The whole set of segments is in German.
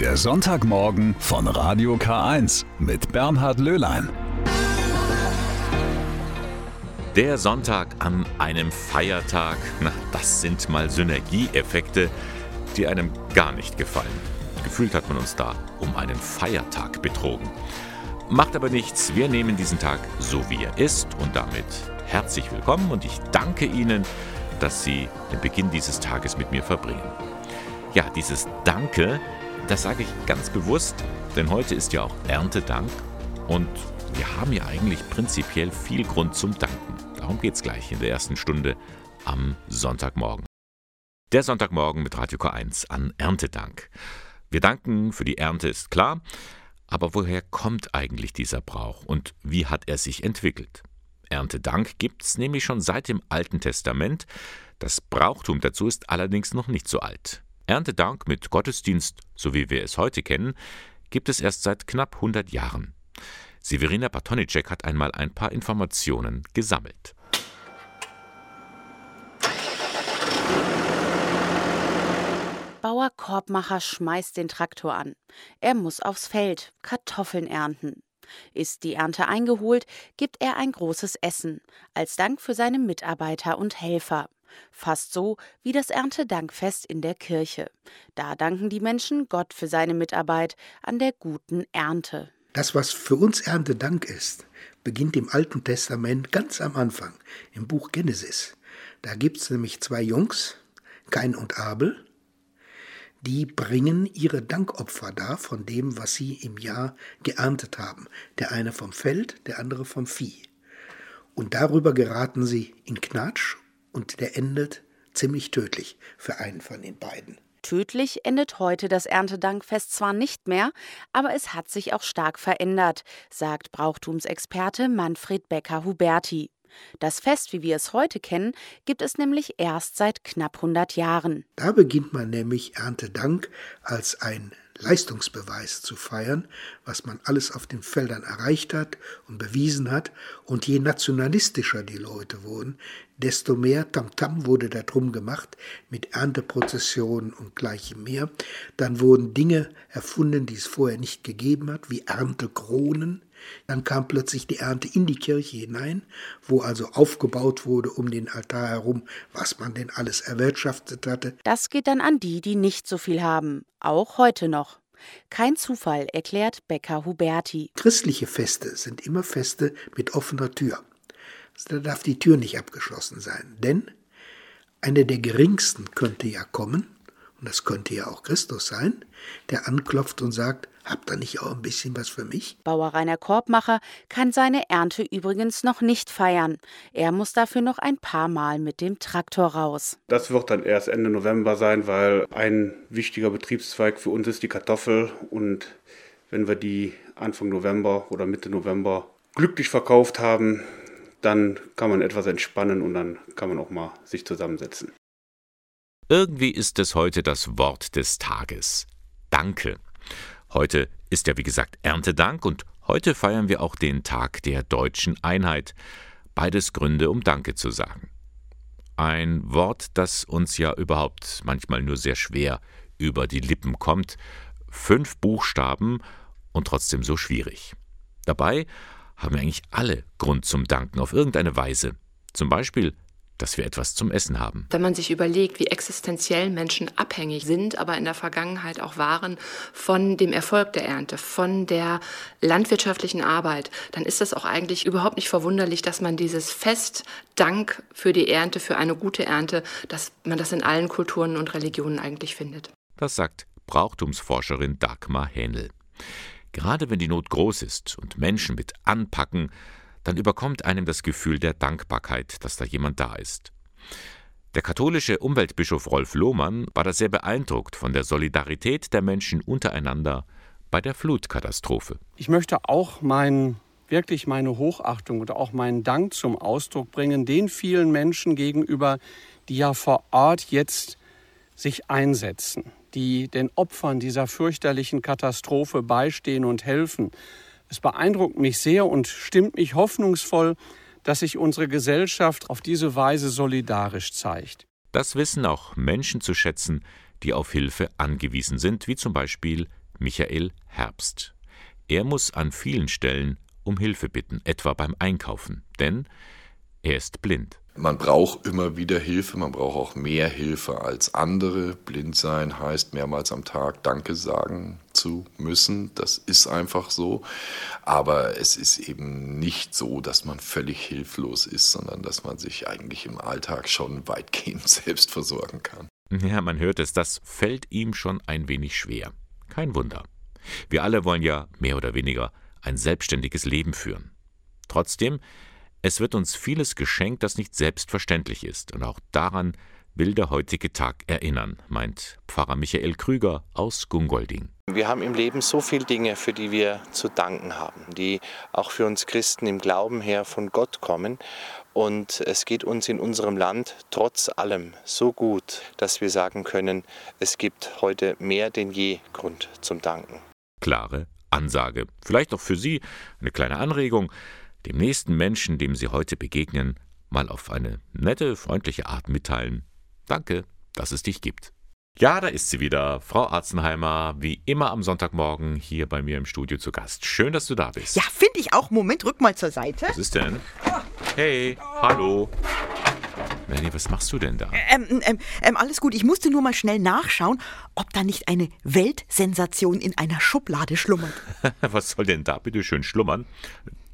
Der Sonntagmorgen von Radio K1 mit Bernhard Löhlein. Der Sonntag an einem Feiertag, na, das sind mal Synergieeffekte, die einem gar nicht gefallen. Gefühlt hat man uns da um einen Feiertag betrogen. Macht aber nichts, wir nehmen diesen Tag so wie er ist und damit herzlich willkommen und ich danke Ihnen, dass Sie den Beginn dieses Tages mit mir verbringen. Ja, dieses Danke, das sage ich ganz bewusst, denn heute ist ja auch Erntedank und wir haben ja eigentlich prinzipiell viel Grund zum Danken. Darum geht es gleich in der ersten Stunde am Sonntagmorgen. Der Sonntagmorgen mit Radio K1 an Erntedank. Wir danken für die Ernte, ist klar, aber woher kommt eigentlich dieser Brauch und wie hat er sich entwickelt? Erntedank gibt es nämlich schon seit dem Alten Testament. Das Brauchtum dazu ist allerdings noch nicht so alt. Erntedank mit Gottesdienst, so wie wir es heute kennen, gibt es erst seit knapp 100 Jahren. Severina Bartonicek hat einmal ein paar Informationen gesammelt. Bauer Korbmacher schmeißt den Traktor an. Er muss aufs Feld Kartoffeln ernten. Ist die Ernte eingeholt, gibt er ein großes Essen, als Dank für seine Mitarbeiter und Helfer. Fast so wie das Erntedankfest in der Kirche. Da danken die Menschen Gott für seine Mitarbeit an der guten Ernte. Das, was für uns Erntedank ist, beginnt im Alten Testament ganz am Anfang, im Buch Genesis. Da gibt es nämlich zwei Jungs, Kain und Abel, die bringen ihre Dankopfer dar von dem, was sie im Jahr geerntet haben. Der eine vom Feld, der andere vom Vieh. Und darüber geraten sie in Knatsch und der endet ziemlich tödlich für einen von den beiden. Tödlich endet heute das Erntedankfest zwar nicht mehr, aber es hat sich auch stark verändert, sagt Brauchtumsexperte Manfred Becker-Huberti. Das Fest, wie wir es heute kennen, gibt es nämlich erst seit knapp 100 Jahren. Da beginnt man nämlich Erntedank als ein Leistungsbeweis zu feiern, was man alles auf den Feldern erreicht hat und bewiesen hat. Und je nationalistischer die Leute wurden, desto mehr Tamtam -Tam wurde darum gemacht mit Ernteprozessionen und gleichem mehr. Dann wurden Dinge erfunden, die es vorher nicht gegeben hat, wie Erntekronen. Dann kam plötzlich die Ernte in die Kirche hinein, wo also aufgebaut wurde um den Altar herum, was man denn alles erwirtschaftet hatte. Das geht dann an die, die nicht so viel haben, auch heute noch. Kein Zufall, erklärt Becker Huberti. Christliche Feste sind immer Feste mit offener Tür. Da darf die Tür nicht abgeschlossen sein, denn einer der geringsten könnte ja kommen, und das könnte ja auch Christus sein, der anklopft und sagt, habt ihr nicht auch ein bisschen was für mich? Bauer Rainer Korbmacher kann seine Ernte übrigens noch nicht feiern. Er muss dafür noch ein paar Mal mit dem Traktor raus. Das wird dann erst Ende November sein, weil ein wichtiger Betriebszweig für uns ist die Kartoffel. Und wenn wir die Anfang November oder Mitte November glücklich verkauft haben, dann kann man etwas entspannen und dann kann man auch mal sich zusammensetzen. Irgendwie ist es heute das Wort des Tages. Danke. Heute ist ja wie gesagt Erntedank und heute feiern wir auch den Tag der deutschen Einheit. Beides Gründe, um Danke zu sagen. Ein Wort, das uns ja überhaupt manchmal nur sehr schwer über die Lippen kommt. Fünf Buchstaben und trotzdem so schwierig. Dabei haben wir eigentlich alle Grund zum Danken auf irgendeine Weise. Zum Beispiel dass wir etwas zum Essen haben. Wenn man sich überlegt, wie existenziell Menschen abhängig sind, aber in der Vergangenheit auch waren von dem Erfolg der Ernte, von der landwirtschaftlichen Arbeit, dann ist das auch eigentlich überhaupt nicht verwunderlich, dass man dieses Fest Dank für die Ernte, für eine gute Ernte, dass man das in allen Kulturen und Religionen eigentlich findet. Das sagt Brauchtumsforscherin Dagmar Hähnel. Gerade wenn die Not groß ist und Menschen mit anpacken, dann überkommt einem das Gefühl der Dankbarkeit, dass da jemand da ist. Der katholische Umweltbischof Rolf Lohmann war da sehr beeindruckt von der Solidarität der Menschen untereinander bei der Flutkatastrophe. Ich möchte auch mein, wirklich meine Hochachtung und auch meinen Dank zum Ausdruck bringen, den vielen Menschen gegenüber, die ja vor Ort jetzt sich einsetzen, die den Opfern dieser fürchterlichen Katastrophe beistehen und helfen, es beeindruckt mich sehr und stimmt mich hoffnungsvoll, dass sich unsere Gesellschaft auf diese Weise solidarisch zeigt. Das wissen auch Menschen zu schätzen, die auf Hilfe angewiesen sind, wie zum Beispiel Michael Herbst. Er muss an vielen Stellen um Hilfe bitten, etwa beim Einkaufen, denn er ist blind. Man braucht immer wieder Hilfe, man braucht auch mehr Hilfe als andere. Blind sein heißt mehrmals am Tag Danke sagen zu müssen. Das ist einfach so. Aber es ist eben nicht so, dass man völlig hilflos ist, sondern dass man sich eigentlich im Alltag schon weitgehend selbst versorgen kann. Ja, man hört es, das fällt ihm schon ein wenig schwer. Kein Wunder. Wir alle wollen ja mehr oder weniger ein selbstständiges Leben führen. Trotzdem es wird uns vieles geschenkt, das nicht selbstverständlich ist, und auch daran will der heutige Tag erinnern, meint Pfarrer Michael Krüger aus Gungolding. Wir haben im Leben so viele Dinge, für die wir zu danken haben, die auch für uns Christen im Glauben her von Gott kommen. Und es geht uns in unserem Land trotz allem so gut, dass wir sagen können, es gibt heute mehr denn je Grund zum Danken. Klare Ansage. Vielleicht auch für Sie eine kleine Anregung dem nächsten Menschen, dem Sie heute begegnen, mal auf eine nette, freundliche Art mitteilen. Danke, dass es dich gibt. Ja, da ist sie wieder, Frau Arzenheimer, wie immer am Sonntagmorgen hier bei mir im Studio zu Gast. Schön, dass du da bist. Ja, finde ich auch. Moment, rück mal zur Seite. Was ist denn? Hey, hallo. Melanie, was machst du denn da? Ähm, ähm, ähm, alles gut. Ich musste nur mal schnell nachschauen, ob da nicht eine Weltsensation in einer Schublade schlummert. was soll denn da bitte schön schlummern?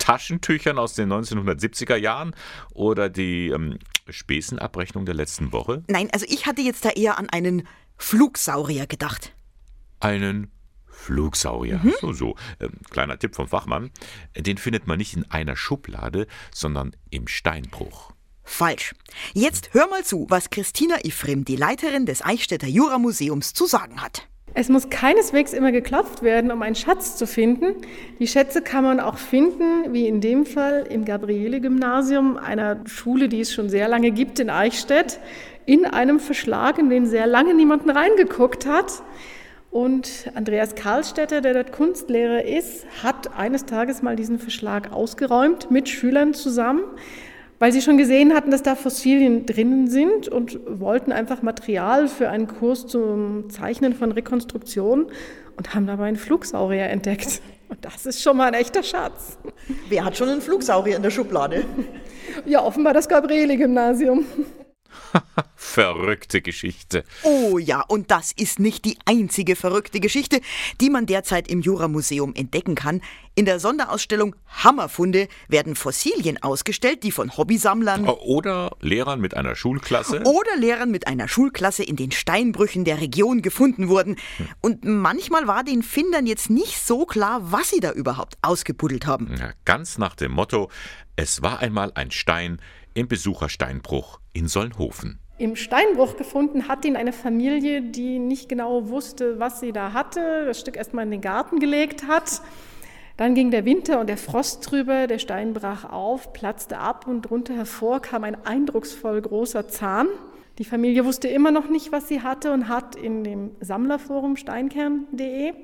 Taschentüchern aus den 1970er Jahren oder die ähm, Spesenabrechnung der letzten Woche? Nein, also ich hatte jetzt da eher an einen Flugsaurier gedacht. Einen Flugsaurier. Mhm. So, so. Ähm, kleiner Tipp vom Fachmann. Den findet man nicht in einer Schublade, sondern im Steinbruch. Falsch. Jetzt hör mal zu, was Christina Ifrim, die Leiterin des Eichstätter Juramuseums, zu sagen hat. Es muss keineswegs immer geklopft werden, um einen Schatz zu finden. Die Schätze kann man auch finden, wie in dem Fall im Gabriele-Gymnasium, einer Schule, die es schon sehr lange gibt in Eichstätt, in einem Verschlag, in den sehr lange niemanden reingeguckt hat. Und Andreas Karlstätter, der dort Kunstlehrer ist, hat eines Tages mal diesen Verschlag ausgeräumt mit Schülern zusammen weil sie schon gesehen hatten, dass da Fossilien drinnen sind und wollten einfach Material für einen Kurs zum Zeichnen von Rekonstruktion und haben dabei einen Flugsaurier entdeckt. Und das ist schon mal ein echter Schatz. Wer hat schon einen Flugsaurier in der Schublade? Ja, offenbar das Gabriele-Gymnasium. Verrückte Geschichte. Oh ja, und das ist nicht die einzige verrückte Geschichte, die man derzeit im Juramuseum entdecken kann. In der Sonderausstellung Hammerfunde werden Fossilien ausgestellt, die von Hobbysammlern oder Lehrern mit einer Schulklasse oder Lehrern mit einer Schulklasse in den Steinbrüchen der Region gefunden wurden. Und manchmal war den Findern jetzt nicht so klar, was sie da überhaupt ausgebuddelt haben. Ja, ganz nach dem Motto: Es war einmal ein Stein im Besuchersteinbruch in Solnhofen. Im Steinbruch gefunden hat ihn eine Familie, die nicht genau wusste, was sie da hatte, das Stück erstmal in den Garten gelegt hat. Dann ging der Winter und der Frost drüber, der Stein brach auf, platzte ab und drunter hervor kam ein eindrucksvoll großer Zahn. Die Familie wusste immer noch nicht, was sie hatte und hat in dem Sammlerforum steinkern.de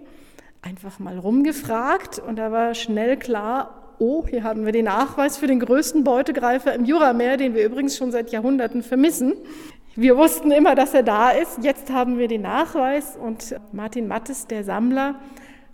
einfach mal rumgefragt und da war schnell klar, oh, hier haben wir den Nachweis für den größten Beutegreifer im Jurameer, den wir übrigens schon seit Jahrhunderten vermissen. Wir wussten immer, dass er da ist. Jetzt haben wir den Nachweis und Martin Mattes, der Sammler,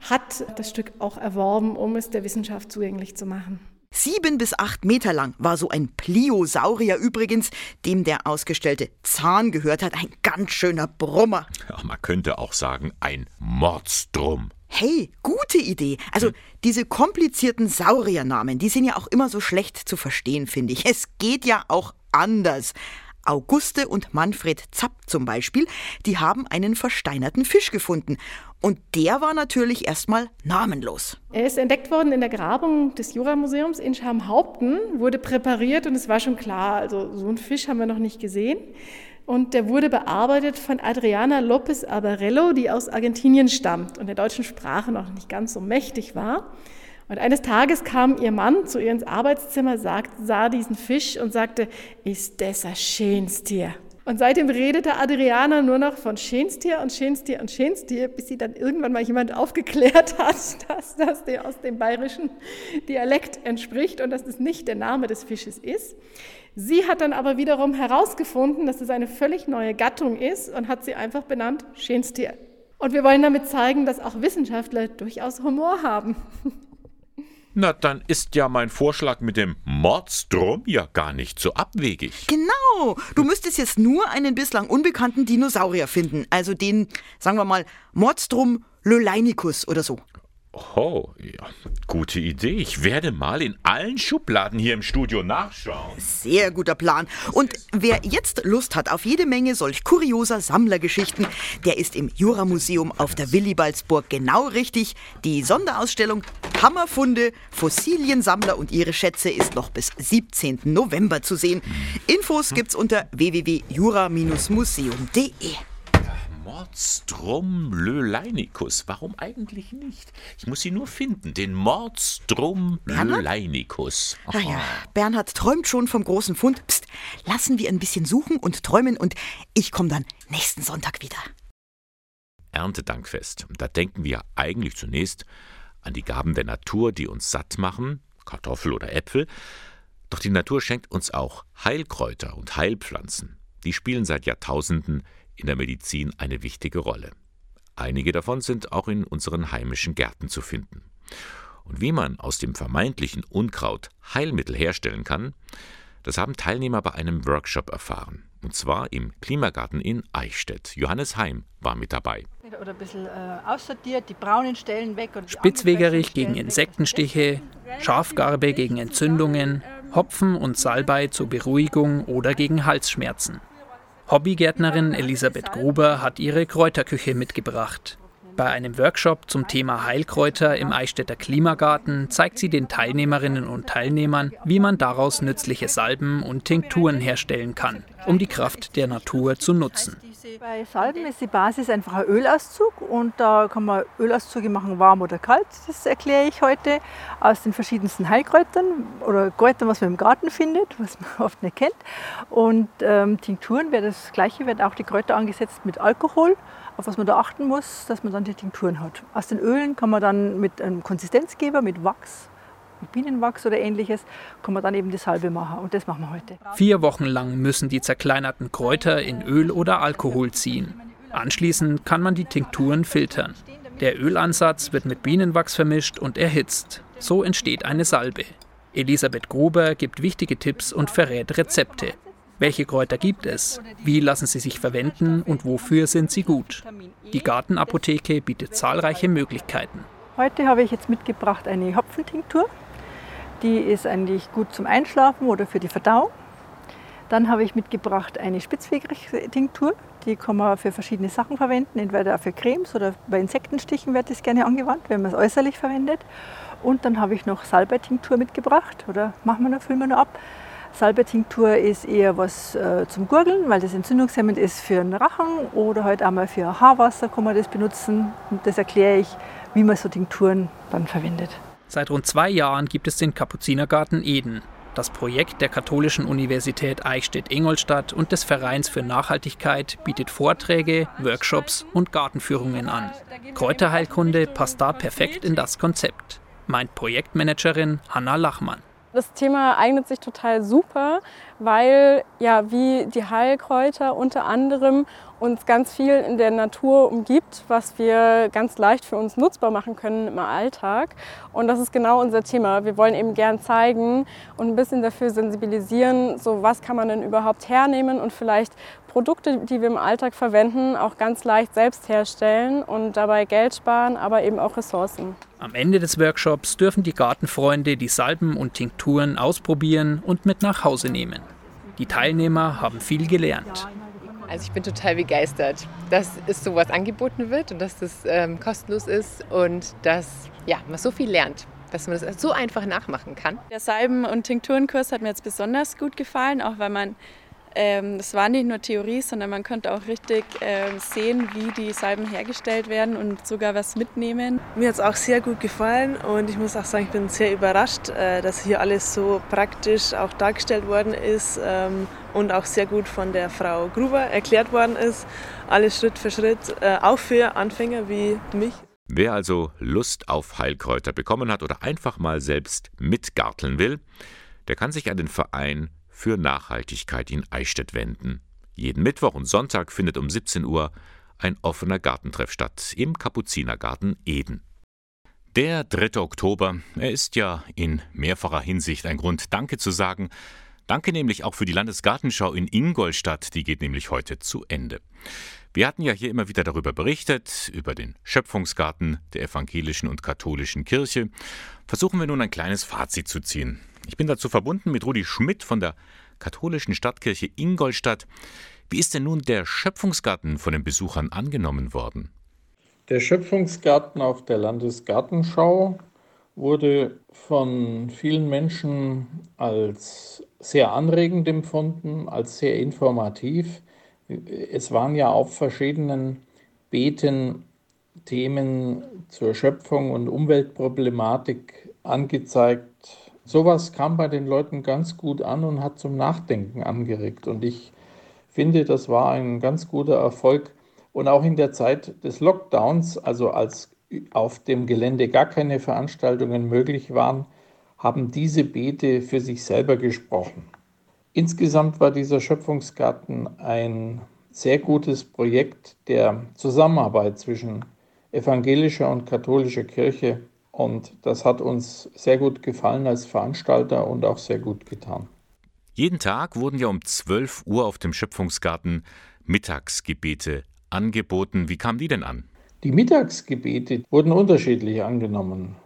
hat das Stück auch erworben, um es der Wissenschaft zugänglich zu machen. Sieben bis acht Meter lang war so ein Pliosaurier übrigens, dem der ausgestellte Zahn gehört hat. Ein ganz schöner Brummer. Ja, man könnte auch sagen, ein Mordstrom. Hey, gute Idee. Also hm. diese komplizierten Sauriernamen, die sind ja auch immer so schlecht zu verstehen, finde ich. Es geht ja auch anders. Auguste und Manfred Zapp zum Beispiel, die haben einen versteinerten Fisch gefunden. Und der war natürlich erstmal namenlos. Er ist entdeckt worden in der Grabung des Juramuseums in Schamhaupten, wurde präpariert und es war schon klar, also so einen Fisch haben wir noch nicht gesehen. Und der wurde bearbeitet von Adriana López Abarello, die aus Argentinien stammt und der deutschen Sprache noch nicht ganz so mächtig war. Und eines Tages kam ihr Mann zu ihr ins Arbeitszimmer, sah diesen Fisch und sagte, ist das ein Schönstier. Und seitdem redete Adriana nur noch von Schönstier und Schönstier und Schönstier, bis sie dann irgendwann mal jemand aufgeklärt hat, dass das der aus dem bayerischen Dialekt entspricht und dass das nicht der Name des Fisches ist. Sie hat dann aber wiederum herausgefunden, dass es eine völlig neue Gattung ist und hat sie einfach benannt Schenstier. Und wir wollen damit zeigen, dass auch Wissenschaftler durchaus Humor haben. Na, dann ist ja mein Vorschlag mit dem Mordstrom ja gar nicht so abwegig. Genau. Du müsstest jetzt nur einen bislang unbekannten Dinosaurier finden. Also den, sagen wir mal, Mordstrom Löleinicus oder so. Oh, ja, gute Idee. Ich werde mal in allen Schubladen hier im Studio nachschauen. Sehr guter Plan. Und wer jetzt Lust hat auf jede Menge solch kurioser Sammlergeschichten, der ist im Juramuseum auf der Willibaldsburg genau richtig. Die Sonderausstellung Hammerfunde, Fossiliensammler und ihre Schätze ist noch bis 17. November zu sehen. Infos gibt's unter www.jura-museum.de. Mordstrom Löleinicus. Warum eigentlich nicht? Ich muss sie nur finden. Den Mordstrom Löleinicus. Ah ja, Bernhard träumt schon vom großen Fund. Psst, lassen wir ein bisschen suchen und träumen und ich komme dann nächsten Sonntag wieder. Erntedankfest. Da denken wir eigentlich zunächst an die Gaben der Natur, die uns satt machen, Kartoffel oder Äpfel. Doch die Natur schenkt uns auch Heilkräuter und Heilpflanzen. Die spielen seit Jahrtausenden in der Medizin eine wichtige Rolle. Einige davon sind auch in unseren heimischen Gärten zu finden. Und wie man aus dem vermeintlichen Unkraut Heilmittel herstellen kann, das haben Teilnehmer bei einem Workshop erfahren. Und zwar im Klimagarten in Eichstätt. Johannes Heim war mit dabei. Oder ein bisschen äh, aussortiert, die braunen Stellen weg. Und Spitzwegerich gegen Insektenstiche, Schafgarbe gegen Entzündungen, Hopfen und Salbei zur Beruhigung oder gegen Halsschmerzen. Hobbygärtnerin Elisabeth Gruber hat ihre Kräuterküche mitgebracht. Bei einem Workshop zum Thema Heilkräuter im Eichstätter Klimagarten zeigt sie den Teilnehmerinnen und Teilnehmern, wie man daraus nützliche Salben und Tinkturen herstellen kann, um die Kraft der Natur zu nutzen. Bei Salben ist die Basis einfach ein Ölauszug und da kann man Ölauszüge machen, warm oder kalt. Das erkläre ich heute aus den verschiedensten Heilkräutern oder Kräutern, was man im Garten findet, was man oft nicht kennt. Und ähm, Tinkturen wäre das Gleiche, werden auch die Kräuter angesetzt mit Alkohol auf was man da achten muss, dass man dann die Tinkturen hat. Aus den Ölen kann man dann mit einem Konsistenzgeber, mit Wachs, mit Bienenwachs oder ähnliches, kann man dann eben die Salbe machen. Und das machen wir heute. Vier Wochen lang müssen die zerkleinerten Kräuter in Öl oder Alkohol ziehen. Anschließend kann man die Tinkturen filtern. Der Ölansatz wird mit Bienenwachs vermischt und erhitzt. So entsteht eine Salbe. Elisabeth Gruber gibt wichtige Tipps und verrät Rezepte. Welche Kräuter gibt es? Wie lassen sie sich verwenden und wofür sind sie gut? Die Gartenapotheke bietet zahlreiche Möglichkeiten. Heute habe ich jetzt mitgebracht eine Hopfentinktur. Die ist eigentlich gut zum Einschlafen oder für die Verdauung. Dann habe ich mitgebracht eine Spitzwegerich-Tinktur. Die kann man für verschiedene Sachen verwenden, entweder für Cremes oder bei Insektenstichen wird das gerne angewandt, wenn man es äußerlich verwendet. Und dann habe ich noch Salbeitinktur mitgebracht oder machen wir noch, füllen wir noch ab. Salbeitinktur ist eher was äh, zum Gurgeln, weil das entzündungshemmend ist für den Rachen oder halt einmal für Haarwasser kann man das benutzen. Und das erkläre ich, wie man so Tinkturen dann verwendet. Seit rund zwei Jahren gibt es den Kapuzinergarten Eden, das Projekt der Katholischen Universität Eichstätt-Ingolstadt und des Vereins für Nachhaltigkeit bietet Vorträge, Workshops und Gartenführungen an. Kräuterheilkunde passt da perfekt in das Konzept, meint Projektmanagerin Hanna Lachmann. Das Thema eignet sich total super, weil ja wie die Heilkräuter unter anderem uns ganz viel in der Natur umgibt, was wir ganz leicht für uns nutzbar machen können im Alltag. Und das ist genau unser Thema. Wir wollen eben gern zeigen und ein bisschen dafür sensibilisieren, so was kann man denn überhaupt hernehmen und vielleicht Produkte, die wir im Alltag verwenden, auch ganz leicht selbst herstellen und dabei Geld sparen, aber eben auch Ressourcen. Am Ende des Workshops dürfen die Gartenfreunde die Salben und Tinkturen ausprobieren und mit nach Hause nehmen. Die Teilnehmer haben viel gelernt. Also ich bin total begeistert, dass es sowas angeboten wird und dass das ähm, kostenlos ist und dass ja, man so viel lernt dass man das so einfach nachmachen kann. Der Salben- und Tinkturenkurs hat mir jetzt besonders gut gefallen, auch weil man ähm, das war nicht nur Theorie, sondern man konnte auch richtig äh, sehen, wie die Salben hergestellt werden und sogar was mitnehmen. Mir hat es auch sehr gut gefallen und ich muss auch sagen, ich bin sehr überrascht, äh, dass hier alles so praktisch auch dargestellt worden ist ähm, und auch sehr gut von der Frau Gruber erklärt worden ist. Alles Schritt für Schritt, äh, auch für Anfänger wie mich. Wer also Lust auf Heilkräuter bekommen hat oder einfach mal selbst mitgarteln will, der kann sich an den Verein für Nachhaltigkeit in Eichstätt wenden. Jeden Mittwoch und Sonntag findet um 17 Uhr ein offener Gartentreff statt im Kapuzinergarten Eden. Der 3. Oktober, er ist ja in mehrfacher Hinsicht ein Grund, Danke zu sagen. Danke nämlich auch für die Landesgartenschau in Ingolstadt, die geht nämlich heute zu Ende. Wir hatten ja hier immer wieder darüber berichtet, über den Schöpfungsgarten der evangelischen und katholischen Kirche. Versuchen wir nun ein kleines Fazit zu ziehen. Ich bin dazu verbunden mit Rudi Schmidt von der katholischen Stadtkirche Ingolstadt. Wie ist denn nun der Schöpfungsgarten von den Besuchern angenommen worden? Der Schöpfungsgarten auf der Landesgartenschau wurde von vielen Menschen als sehr anregend empfunden, als sehr informativ. Es waren ja auf verschiedenen Beeten Themen zur Schöpfung und Umweltproblematik angezeigt. Sowas kam bei den Leuten ganz gut an und hat zum Nachdenken angeregt. Und ich finde, das war ein ganz guter Erfolg und auch in der Zeit des Lockdowns, also als auf dem Gelände gar keine Veranstaltungen möglich waren, haben diese Beete für sich selber gesprochen. Insgesamt war dieser Schöpfungsgarten ein sehr gutes Projekt der Zusammenarbeit zwischen evangelischer und katholischer Kirche und das hat uns sehr gut gefallen als Veranstalter und auch sehr gut getan. Jeden Tag wurden ja um 12 Uhr auf dem Schöpfungsgarten Mittagsgebete angeboten. Wie kamen die denn an? Die Mittagsgebete wurden unterschiedlich angenommen.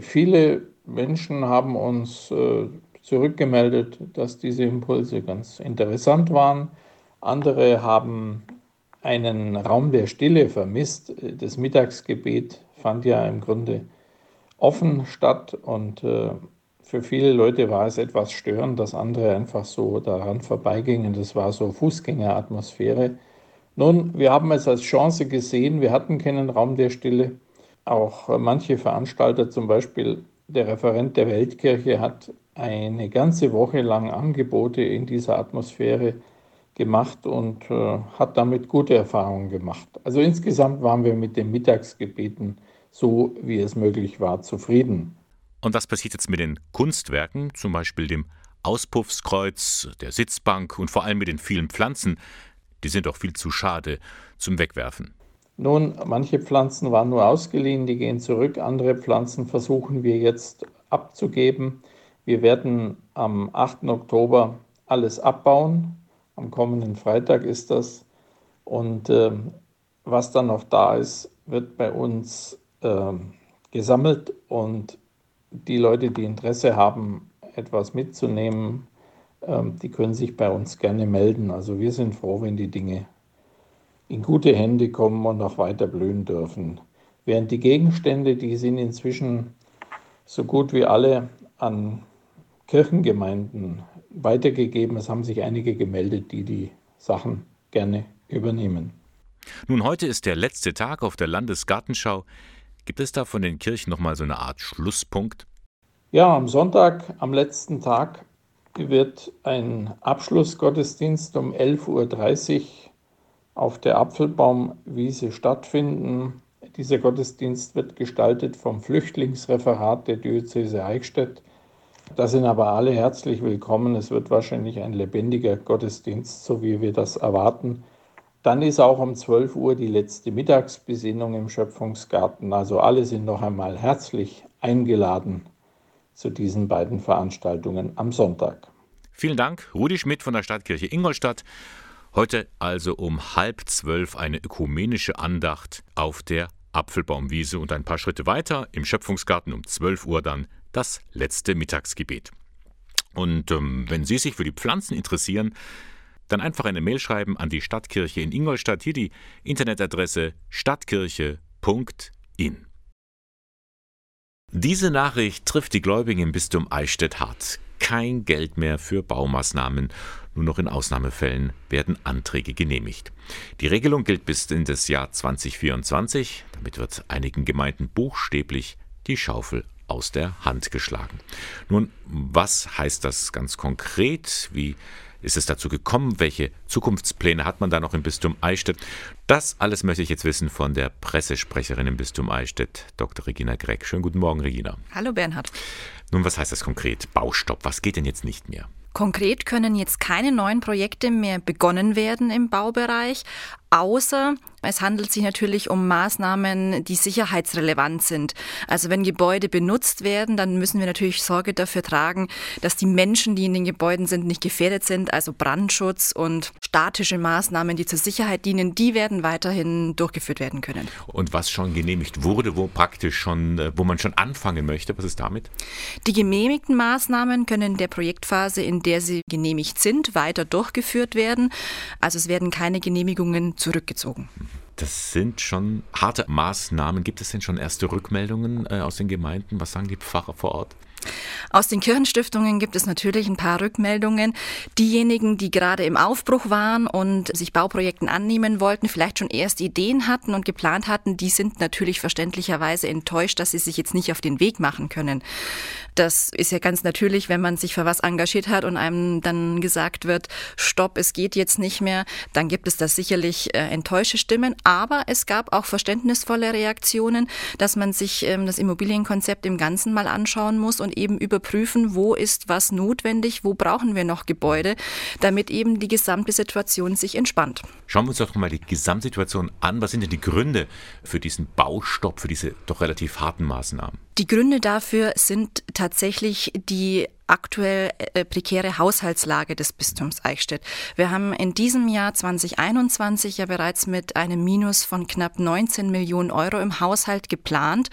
Viele Menschen haben uns äh, zurückgemeldet, dass diese Impulse ganz interessant waren. Andere haben einen Raum der Stille vermisst. Das Mittagsgebet fand ja im Grunde offen statt und äh, für viele Leute war es etwas störend, dass andere einfach so daran vorbeigingen. Das war so Fußgängeratmosphäre. Nun, wir haben es als Chance gesehen, wir hatten keinen Raum der Stille. Auch manche Veranstalter, zum Beispiel der Referent der Weltkirche, hat eine ganze Woche lang Angebote in dieser Atmosphäre gemacht und äh, hat damit gute Erfahrungen gemacht. Also insgesamt waren wir mit den Mittagsgebeten so, wie es möglich war, zufrieden. Und was passiert jetzt mit den Kunstwerken, zum Beispiel dem Auspuffskreuz, der Sitzbank und vor allem mit den vielen Pflanzen, die sind doch viel zu schade zum Wegwerfen. Nun, manche Pflanzen waren nur ausgeliehen, die gehen zurück. Andere Pflanzen versuchen wir jetzt abzugeben. Wir werden am 8. Oktober alles abbauen. Am kommenden Freitag ist das. Und äh, was dann noch da ist, wird bei uns äh, gesammelt und die Leute, die Interesse haben, etwas mitzunehmen, ähm, die können sich bei uns gerne melden. Also wir sind froh, wenn die Dinge in gute Hände kommen und noch weiter blühen dürfen. Während die Gegenstände, die sind inzwischen so gut wie alle an Kirchengemeinden weitergegeben. Es haben sich einige gemeldet, die die Sachen gerne übernehmen. Nun, heute ist der letzte Tag auf der Landesgartenschau. Gibt es da von den Kirchen nochmal so eine Art Schlusspunkt? Ja, am Sonntag, am letzten Tag, wird ein Abschlussgottesdienst um 11.30 Uhr auf der Apfelbaumwiese stattfinden. Dieser Gottesdienst wird gestaltet vom Flüchtlingsreferat der Diözese Eichstätt. Da sind aber alle herzlich willkommen. Es wird wahrscheinlich ein lebendiger Gottesdienst, so wie wir das erwarten. Dann ist auch um 12 Uhr die letzte Mittagsbesinnung im Schöpfungsgarten. Also alle sind noch einmal herzlich eingeladen zu diesen beiden Veranstaltungen am Sonntag. Vielen Dank, Rudi Schmidt von der Stadtkirche Ingolstadt. Heute also um halb zwölf eine ökumenische Andacht auf der Apfelbaumwiese und ein paar Schritte weiter im Schöpfungsgarten um 12 Uhr dann das letzte Mittagsgebet. Und ähm, wenn Sie sich für die Pflanzen interessieren, dann einfach eine Mail schreiben an die Stadtkirche in Ingolstadt. Hier die Internetadresse stadtkirche.in. Diese Nachricht trifft die Gläubigen im Bistum Eichstätt hart. Kein Geld mehr für Baumaßnahmen. Nur noch in Ausnahmefällen werden Anträge genehmigt. Die Regelung gilt bis in das Jahr 2024. Damit wird einigen Gemeinden buchstäblich die Schaufel aus der Hand geschlagen. Nun, was heißt das ganz konkret? Wie ist es dazu gekommen? Welche Zukunftspläne hat man da noch im Bistum Eichstätt? Das alles möchte ich jetzt wissen von der Pressesprecherin im Bistum Eichstätt, Dr. Regina Gregg. Schönen guten Morgen, Regina. Hallo, Bernhard. Nun, was heißt das konkret? Baustopp. Was geht denn jetzt nicht mehr? Konkret können jetzt keine neuen Projekte mehr begonnen werden im Baubereich, außer es handelt sich natürlich um Maßnahmen, die sicherheitsrelevant sind. Also wenn Gebäude benutzt werden, dann müssen wir natürlich Sorge dafür tragen, dass die Menschen, die in den Gebäuden sind, nicht gefährdet sind. Also Brandschutz und statische Maßnahmen, die zur Sicherheit dienen, die werden weiterhin durchgeführt werden können. Und was schon genehmigt wurde, wo praktisch schon, äh, wo man schon anfangen möchte, was ist damit? Die genehmigten Maßnahmen können in der Projektphase, in der sie genehmigt sind, weiter durchgeführt werden. Also es werden keine Genehmigungen zurückgezogen. Das sind schon harte Maßnahmen. Gibt es denn schon erste Rückmeldungen äh, aus den Gemeinden? Was sagen die Pfarrer vor Ort? Aus den Kirchenstiftungen gibt es natürlich ein paar Rückmeldungen. Diejenigen, die gerade im Aufbruch waren und sich Bauprojekten annehmen wollten, vielleicht schon erste Ideen hatten und geplant hatten, die sind natürlich verständlicherweise enttäuscht, dass sie sich jetzt nicht auf den Weg machen können. Das ist ja ganz natürlich, wenn man sich für was engagiert hat und einem dann gesagt wird, stopp, es geht jetzt nicht mehr, dann gibt es da sicherlich äh, enttäuschte Stimmen. Aber es gab auch verständnisvolle Reaktionen, dass man sich ähm, das Immobilienkonzept im Ganzen mal anschauen muss und eben überprüfen, wo ist was notwendig, wo brauchen wir noch Gebäude, damit eben die gesamte Situation sich entspannt. Schauen wir uns doch mal die Gesamtsituation an. Was sind denn die Gründe für diesen Baustopp, für diese doch relativ harten Maßnahmen? Die Gründe dafür sind tatsächlich die aktuell äh, prekäre Haushaltslage des Bistums Eichstätt. Wir haben in diesem Jahr 2021 ja bereits mit einem Minus von knapp 19 Millionen Euro im Haushalt geplant.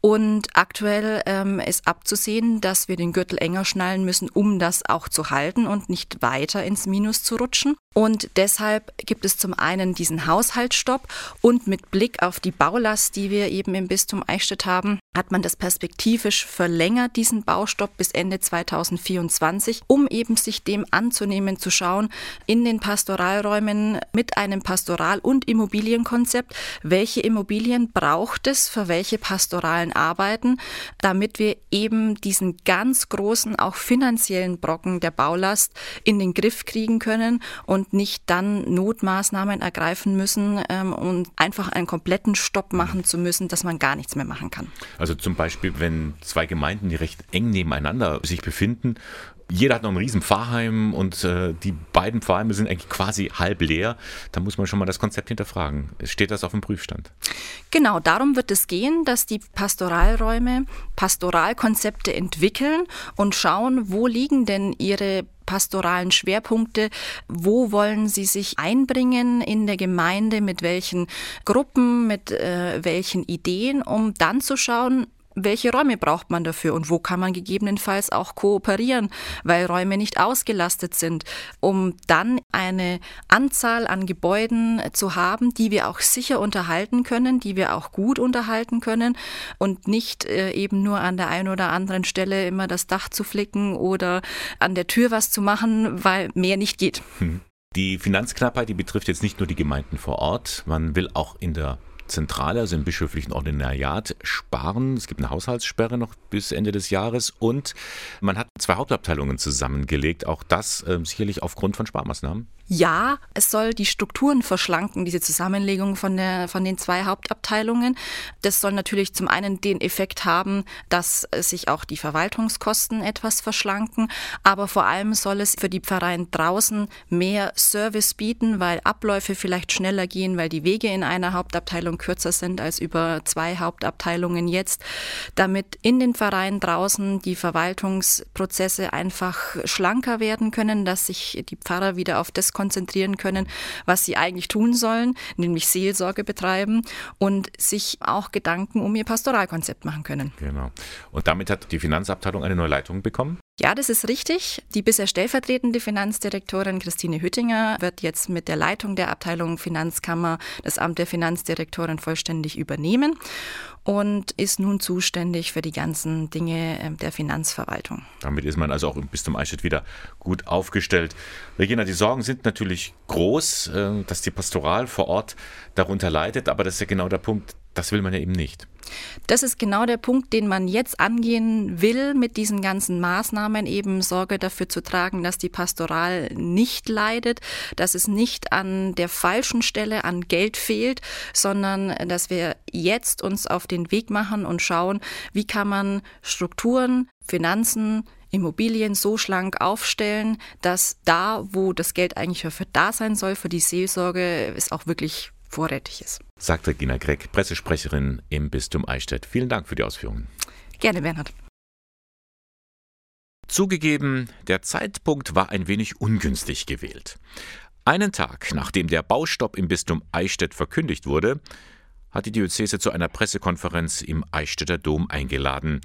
Und aktuell ähm, ist abzusehen, dass wir den Gürtel enger schnallen müssen, um das auch zu halten und nicht weiter ins Minus zu rutschen. Und deshalb gibt es zum einen diesen Haushaltsstopp und mit Blick auf die Baulast, die wir eben im Bistum Eichstätt haben, hat man das perspektivisch verlängert, diesen Baustopp bis Ende 2024, um eben sich dem anzunehmen, zu schauen, in den Pastoralräumen mit einem Pastoral- und Immobilienkonzept, welche Immobilien braucht es für welche pastoralen Arbeiten, damit wir eben diesen ganz großen, auch finanziellen Brocken der Baulast in den Griff kriegen können und nicht dann Notmaßnahmen ergreifen müssen ähm, und einfach einen kompletten Stopp machen zu müssen, dass man gar nichts mehr machen kann. Also zum Beispiel, wenn zwei Gemeinden, die recht eng nebeneinander sich befinden, jeder hat noch ein riesen Pfarrheim und äh, die beiden Pfarrheime sind eigentlich quasi halb leer. Da muss man schon mal das Konzept hinterfragen. Steht das auf dem Prüfstand? Genau, darum wird es gehen, dass die Pastoralräume Pastoralkonzepte entwickeln und schauen, wo liegen denn ihre pastoralen Schwerpunkte. Wo wollen Sie sich einbringen in der Gemeinde, mit welchen Gruppen, mit äh, welchen Ideen, um dann zu schauen, welche Räume braucht man dafür und wo kann man gegebenenfalls auch kooperieren, weil Räume nicht ausgelastet sind, um dann eine Anzahl an Gebäuden zu haben, die wir auch sicher unterhalten können, die wir auch gut unterhalten können und nicht äh, eben nur an der einen oder anderen Stelle immer das Dach zu flicken oder an der Tür was zu machen, weil mehr nicht geht. Hm. Die Finanzknappheit, die betrifft jetzt nicht nur die Gemeinden vor Ort, man will auch in der Zentrale, also im bischöflichen Ordinariat, sparen. Es gibt eine Haushaltssperre noch bis Ende des Jahres und man hat zwei Hauptabteilungen zusammengelegt. Auch das äh, sicherlich aufgrund von Sparmaßnahmen. Ja, es soll die Strukturen verschlanken, diese Zusammenlegung von, der, von den zwei Hauptabteilungen. Das soll natürlich zum einen den Effekt haben, dass sich auch die Verwaltungskosten etwas verschlanken, aber vor allem soll es für die Pfarreien draußen mehr Service bieten, weil Abläufe vielleicht schneller gehen, weil die Wege in einer Hauptabteilung kürzer sind als über zwei Hauptabteilungen jetzt, damit in den Pfarreien draußen die Verwaltungsprozesse einfach schlanker werden können, dass sich die Pfarrer wieder auf das konzentrieren können, was sie eigentlich tun sollen, nämlich Seelsorge betreiben und sich auch Gedanken um ihr Pastoralkonzept machen können. Genau. Und damit hat die Finanzabteilung eine neue Leitung bekommen? Ja, das ist richtig. Die bisher stellvertretende Finanzdirektorin Christine Hüttinger wird jetzt mit der Leitung der Abteilung Finanzkammer das Amt der Finanzdirektorin vollständig übernehmen und ist nun zuständig für die ganzen Dinge ähm, der Finanzverwaltung. Damit ist man also auch bis zum Eichstätt wieder gut aufgestellt. Regina, die Sorgen sind natürlich groß, äh, dass die Pastoral vor Ort darunter leidet, aber das ist ja genau der Punkt, das will man ja eben nicht. Das ist genau der Punkt, den man jetzt angehen will mit diesen ganzen Maßnahmen, eben Sorge dafür zu tragen, dass die Pastoral nicht leidet, dass es nicht an der falschen Stelle an Geld fehlt, sondern dass wir jetzt uns auf den Weg machen und schauen, wie kann man Strukturen, Finanzen, Immobilien so schlank aufstellen, dass da, wo das Geld eigentlich für da sein soll, für die Seelsorge, es auch wirklich vorrätig ist. Sagt Regina Greck, Pressesprecherin im Bistum Eichstätt. Vielen Dank für die Ausführungen. Gerne, Bernhard. Zugegeben, der Zeitpunkt war ein wenig ungünstig gewählt. Einen Tag nachdem der Baustopp im Bistum Eichstätt verkündigt wurde, hat die Diözese zu einer Pressekonferenz im Eichstätter Dom eingeladen.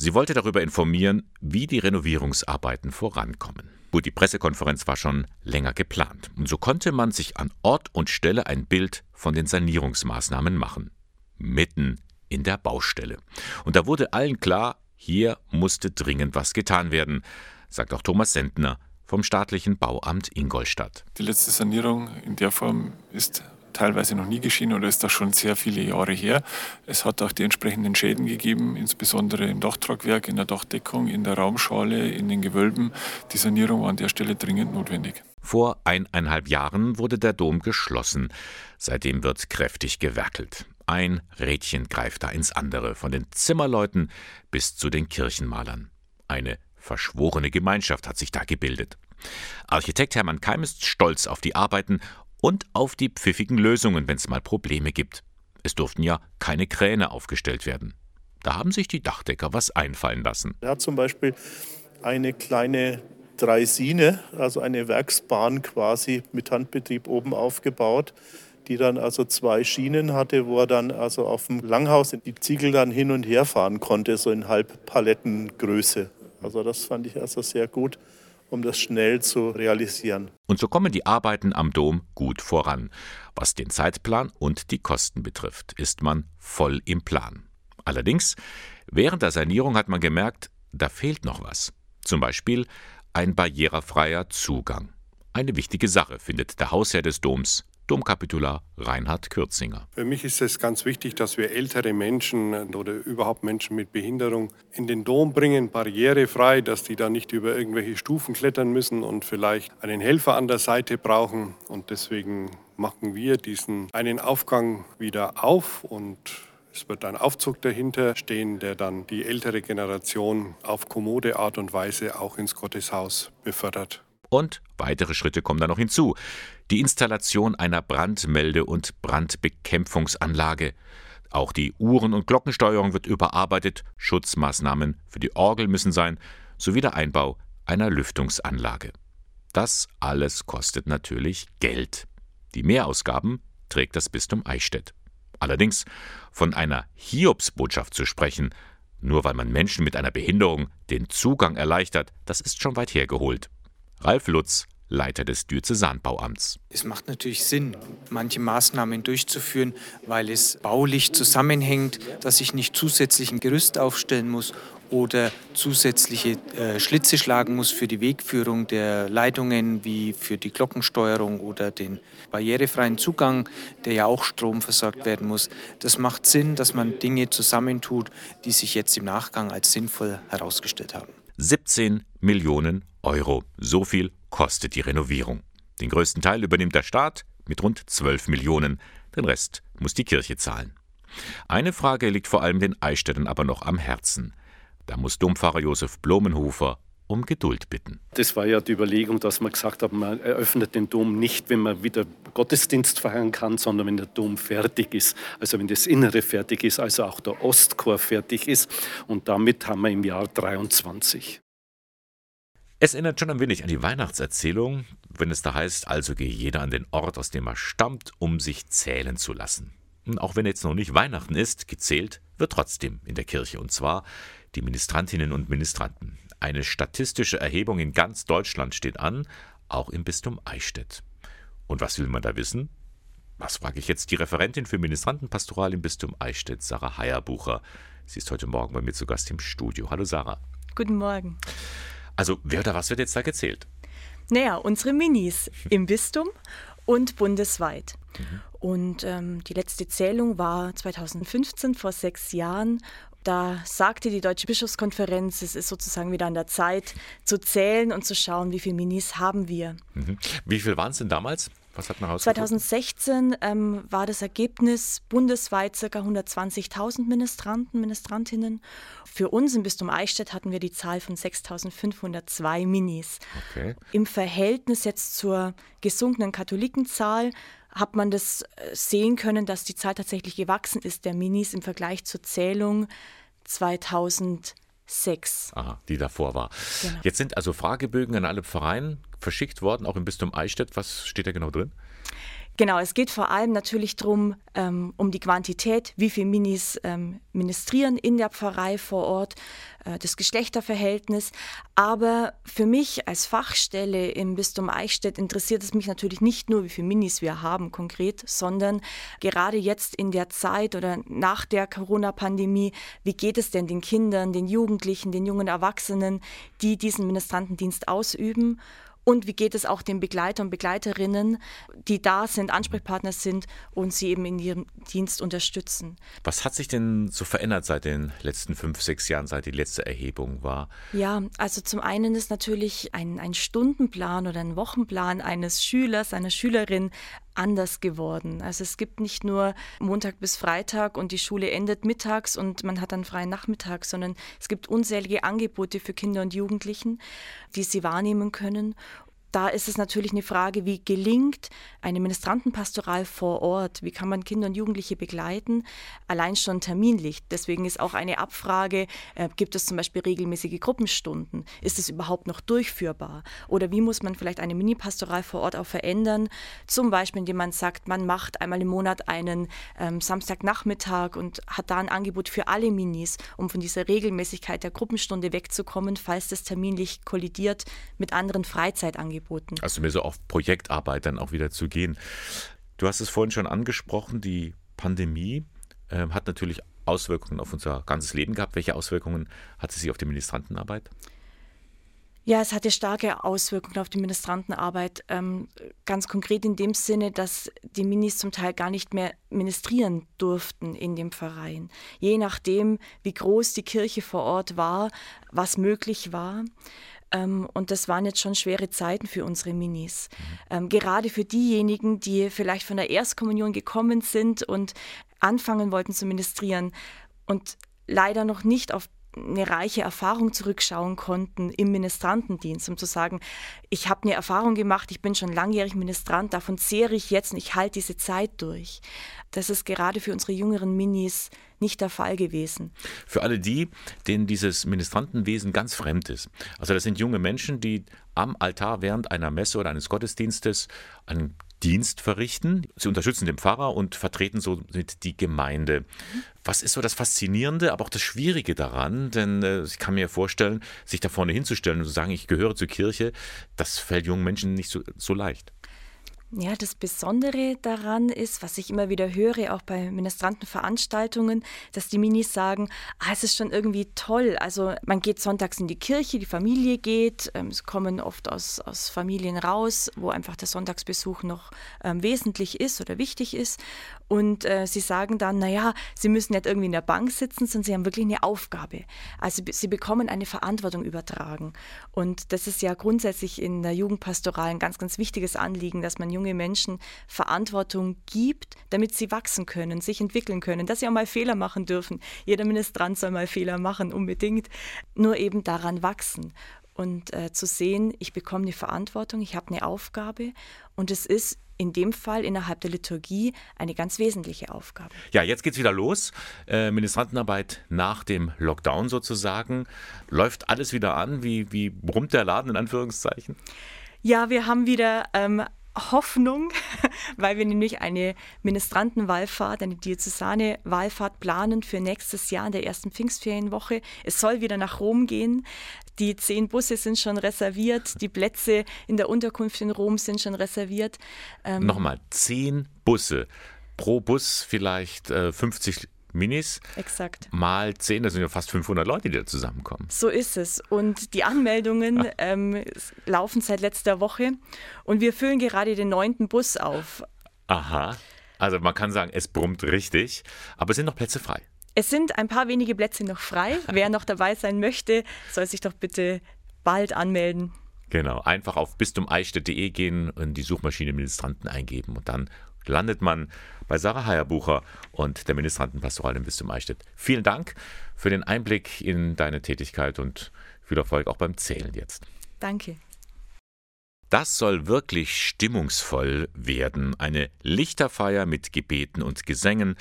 Sie wollte darüber informieren, wie die Renovierungsarbeiten vorankommen. Gut, die Pressekonferenz war schon länger geplant. Und so konnte man sich an Ort und Stelle ein Bild von den Sanierungsmaßnahmen machen. Mitten in der Baustelle. Und da wurde allen klar, hier musste dringend was getan werden, sagt auch Thomas Sendner vom staatlichen Bauamt Ingolstadt. Die letzte Sanierung in der Form ist teilweise noch nie geschehen oder ist das schon sehr viele Jahre her. Es hat auch die entsprechenden Schäden gegeben, insbesondere im Dachtragwerk, in der Dachdeckung, in der Raumschale, in den Gewölben. Die Sanierung war an der Stelle dringend notwendig. Vor eineinhalb Jahren wurde der Dom geschlossen. Seitdem wird kräftig gewerkelt. Ein Rädchen greift da ins andere, von den Zimmerleuten bis zu den Kirchenmalern. Eine verschworene Gemeinschaft hat sich da gebildet. Architekt Hermann Keim ist stolz auf die Arbeiten und auf die pfiffigen Lösungen, wenn es mal Probleme gibt. Es durften ja keine Kräne aufgestellt werden. Da haben sich die Dachdecker was einfallen lassen. Er hat zum Beispiel eine kleine Dreisine, also eine Werksbahn quasi mit Handbetrieb oben aufgebaut die dann also zwei Schienen hatte, wo er dann also auf dem Langhaus die Ziegel dann hin und her fahren konnte, so in Halbpalettengröße. Also das fand ich also sehr gut, um das schnell zu realisieren. Und so kommen die Arbeiten am Dom gut voran. Was den Zeitplan und die Kosten betrifft, ist man voll im Plan. Allerdings, während der Sanierung hat man gemerkt, da fehlt noch was. Zum Beispiel ein barrierefreier Zugang. Eine wichtige Sache, findet der Hausherr des Doms, Domkapitular Reinhard Kürzinger. Für mich ist es ganz wichtig, dass wir ältere Menschen oder überhaupt Menschen mit Behinderung in den Dom bringen, barrierefrei, dass die da nicht über irgendwelche Stufen klettern müssen und vielleicht einen Helfer an der Seite brauchen. Und deswegen machen wir diesen einen Aufgang wieder auf und es wird ein Aufzug dahinter stehen, der dann die ältere Generation auf kommode Art und Weise auch ins Gotteshaus befördert. Und weitere Schritte kommen da noch hinzu. Die Installation einer Brandmelde- und Brandbekämpfungsanlage. Auch die Uhren- und Glockensteuerung wird überarbeitet, Schutzmaßnahmen für die Orgel müssen sein, sowie der Einbau einer Lüftungsanlage. Das alles kostet natürlich Geld. Die Mehrausgaben trägt das Bistum Eichstätt. Allerdings von einer Hiobsbotschaft zu sprechen, nur weil man Menschen mit einer Behinderung den Zugang erleichtert, das ist schon weit hergeholt. Ralf Lutz, Leiter des Diözesanbauamts. Es macht natürlich Sinn, manche Maßnahmen durchzuführen, weil es baulich zusammenhängt, dass ich nicht zusätzlich ein Gerüst aufstellen muss oder zusätzliche äh, Schlitze schlagen muss für die Wegführung der Leitungen, wie für die Glockensteuerung oder den barrierefreien Zugang, der ja auch Strom versorgt werden muss. Das macht Sinn, dass man Dinge zusammentut, die sich jetzt im Nachgang als sinnvoll herausgestellt haben. 17 Millionen Euro. So viel kostet die Renovierung. Den größten Teil übernimmt der Staat mit rund 12 Millionen. Den Rest muss die Kirche zahlen. Eine Frage liegt vor allem den Eichstättern aber noch am Herzen. Da muss Dompfarrer Josef Blumenhofer um Geduld bitten. Das war ja die Überlegung, dass man gesagt hat, man eröffnet den Dom nicht, wenn man wieder Gottesdienst feiern kann, sondern wenn der Dom fertig ist. Also wenn das Innere fertig ist, also auch der Ostchor fertig ist. Und damit haben wir im Jahr 23. Es erinnert schon ein wenig an die Weihnachtserzählung, wenn es da heißt, also gehe jeder an den Ort, aus dem er stammt, um sich zählen zu lassen. Und auch wenn jetzt noch nicht Weihnachten ist, gezählt wird trotzdem in der Kirche, und zwar die Ministrantinnen und Ministranten. Eine statistische Erhebung in ganz Deutschland steht an, auch im Bistum Eichstätt. Und was will man da wissen? Was frage ich jetzt die Referentin für Ministrantenpastoral im Bistum Eichstätt, Sarah Heierbucher. Sie ist heute Morgen bei mir zu Gast im Studio. Hallo Sarah. Guten Morgen. Also, wer oder was wird jetzt da gezählt? Naja, unsere Minis im Bistum und bundesweit. Mhm. Und ähm, die letzte Zählung war 2015, vor sechs Jahren. Da sagte die Deutsche Bischofskonferenz, es ist sozusagen wieder an der Zeit zu zählen und zu schauen, wie viele Minis haben wir. Mhm. Wie viel waren es denn damals? Was hat man herausgefunden? 2016 ähm, war das Ergebnis bundesweit ca. 120.000 Ministranten, Ministrantinnen. Für uns im Bistum Eichstätt hatten wir die Zahl von 6.502 Minis. Okay. Im Verhältnis jetzt zur gesunkenen Katholikenzahl hat man das äh, sehen können, dass die Zahl tatsächlich gewachsen ist der Minis im Vergleich zur Zählung 2006. Aha, die davor war. Genau. Jetzt sind also Fragebögen an alle Vereine verschickt worden, auch im Bistum Eichstätt. Was steht da genau drin? Genau, es geht vor allem natürlich darum, ähm, um die Quantität, wie viele Minis ähm, ministrieren in der Pfarrei vor Ort, äh, das Geschlechterverhältnis. Aber für mich als Fachstelle im Bistum Eichstätt interessiert es mich natürlich nicht nur, wie viele Minis wir haben konkret, sondern gerade jetzt in der Zeit oder nach der Corona-Pandemie, wie geht es denn den Kindern, den Jugendlichen, den jungen Erwachsenen, die diesen Ministrantendienst ausüben? Und wie geht es auch den Begleiter und Begleiterinnen, die da sind, Ansprechpartner sind und sie eben in ihrem Dienst unterstützen? Was hat sich denn so verändert seit den letzten fünf, sechs Jahren, seit die letzte Erhebung war? Ja, also zum einen ist natürlich ein, ein Stundenplan oder ein Wochenplan eines Schülers, einer Schülerin anders geworden. Also es gibt nicht nur Montag bis Freitag und die Schule endet mittags und man hat einen freien Nachmittag, sondern es gibt unzählige Angebote für Kinder und Jugendlichen, die sie wahrnehmen können da ist es natürlich eine Frage, wie gelingt eine Ministrantenpastoral vor Ort? Wie kann man Kinder und Jugendliche begleiten? Allein schon terminlich. Deswegen ist auch eine Abfrage, äh, gibt es zum Beispiel regelmäßige Gruppenstunden? Ist es überhaupt noch durchführbar? Oder wie muss man vielleicht eine Mini-Pastoral vor Ort auch verändern? Zum Beispiel, indem man sagt, man macht einmal im Monat einen ähm, Samstagnachmittag und hat da ein Angebot für alle Minis, um von dieser Regelmäßigkeit der Gruppenstunde wegzukommen, falls das terminlich kollidiert mit anderen Freizeitangeboten angeboten. Also mir so auf Projektarbeit dann auch wieder zu gehen. Du hast es vorhin schon angesprochen, die Pandemie äh, hat natürlich Auswirkungen auf unser ganzes Leben gehabt. Welche Auswirkungen hatte sie auf die Ministrantenarbeit? Ja, es hatte starke Auswirkungen auf die Ministrantenarbeit. Ähm, ganz konkret in dem Sinne, dass die Minis zum Teil gar nicht mehr ministrieren durften in dem Verein. Je nachdem, wie groß die Kirche vor Ort war, was möglich war. Ähm, und das waren jetzt schon schwere Zeiten für unsere Minis. Ähm, gerade für diejenigen, die vielleicht von der Erstkommunion gekommen sind und anfangen wollten zu ministrieren und leider noch nicht auf eine reiche Erfahrung zurückschauen konnten im Ministrantendienst, um zu sagen, ich habe eine Erfahrung gemacht, ich bin schon langjährig Ministrant, davon zehre ich jetzt und ich halte diese Zeit durch. Das ist gerade für unsere jüngeren Minis nicht der Fall gewesen. Für alle die, denen dieses Ministrantenwesen ganz fremd ist. Also das sind junge Menschen, die am Altar während einer Messe oder eines Gottesdienstes einen Dienst verrichten. Sie unterstützen den Pfarrer und vertreten somit die Gemeinde. Was ist so das Faszinierende, aber auch das Schwierige daran? Denn äh, ich kann mir vorstellen, sich da vorne hinzustellen und zu sagen, ich gehöre zur Kirche, das fällt jungen Menschen nicht so, so leicht. Ja, das Besondere daran ist, was ich immer wieder höre, auch bei Ministrantenveranstaltungen, dass die Minis sagen, ah, es ist schon irgendwie toll. Also man geht sonntags in die Kirche, die Familie geht, ähm, sie kommen oft aus, aus Familien raus, wo einfach der Sonntagsbesuch noch ähm, wesentlich ist oder wichtig ist. Und äh, sie sagen dann, naja, sie müssen nicht irgendwie in der Bank sitzen, sondern sie haben wirklich eine Aufgabe. Also sie bekommen eine Verantwortung übertragen. Und das ist ja grundsätzlich in der Jugendpastoral ein ganz, ganz wichtiges Anliegen, dass man junge Menschen Verantwortung gibt, damit sie wachsen können, sich entwickeln können, dass sie auch mal Fehler machen dürfen. Jeder Ministrant soll mal Fehler machen, unbedingt. Nur eben daran wachsen und äh, zu sehen, ich bekomme eine Verantwortung, ich habe eine Aufgabe und es ist in dem Fall innerhalb der Liturgie eine ganz wesentliche Aufgabe. Ja, jetzt geht es wieder los. Äh, Ministrantenarbeit nach dem Lockdown sozusagen. Läuft alles wieder an? Wie, wie brummt der Laden in Anführungszeichen? Ja, wir haben wieder ähm, Hoffnung, weil wir nämlich eine Ministrantenwallfahrt, eine diözesane Wallfahrt planen für nächstes Jahr in der ersten Pfingstferienwoche. Es soll wieder nach Rom gehen. Die zehn Busse sind schon reserviert, die Plätze in der Unterkunft in Rom sind schon reserviert. Ähm Nochmal, zehn Busse. Pro Bus vielleicht äh, 50 Minis. Exakt. Mal 10, das sind ja fast 500 Leute, die da zusammenkommen. So ist es. Und die Anmeldungen ah. ähm, laufen seit letzter Woche und wir füllen gerade den neunten Bus auf. Aha. Also man kann sagen, es brummt richtig, aber es sind noch Plätze frei. Es sind ein paar wenige Plätze noch frei. Wer noch dabei sein möchte, soll sich doch bitte bald anmelden. Genau, einfach auf bistumeichstätt.de gehen und die Suchmaschine Ministranten eingeben und dann landet man bei Sarah Heierbucher und der Ministrantenpastoral im Bistum Eichstätt. Vielen Dank für den Einblick in deine Tätigkeit und viel Erfolg auch beim Zählen jetzt. Danke. Das soll wirklich stimmungsvoll werden. Eine Lichterfeier mit Gebeten und Gesängen.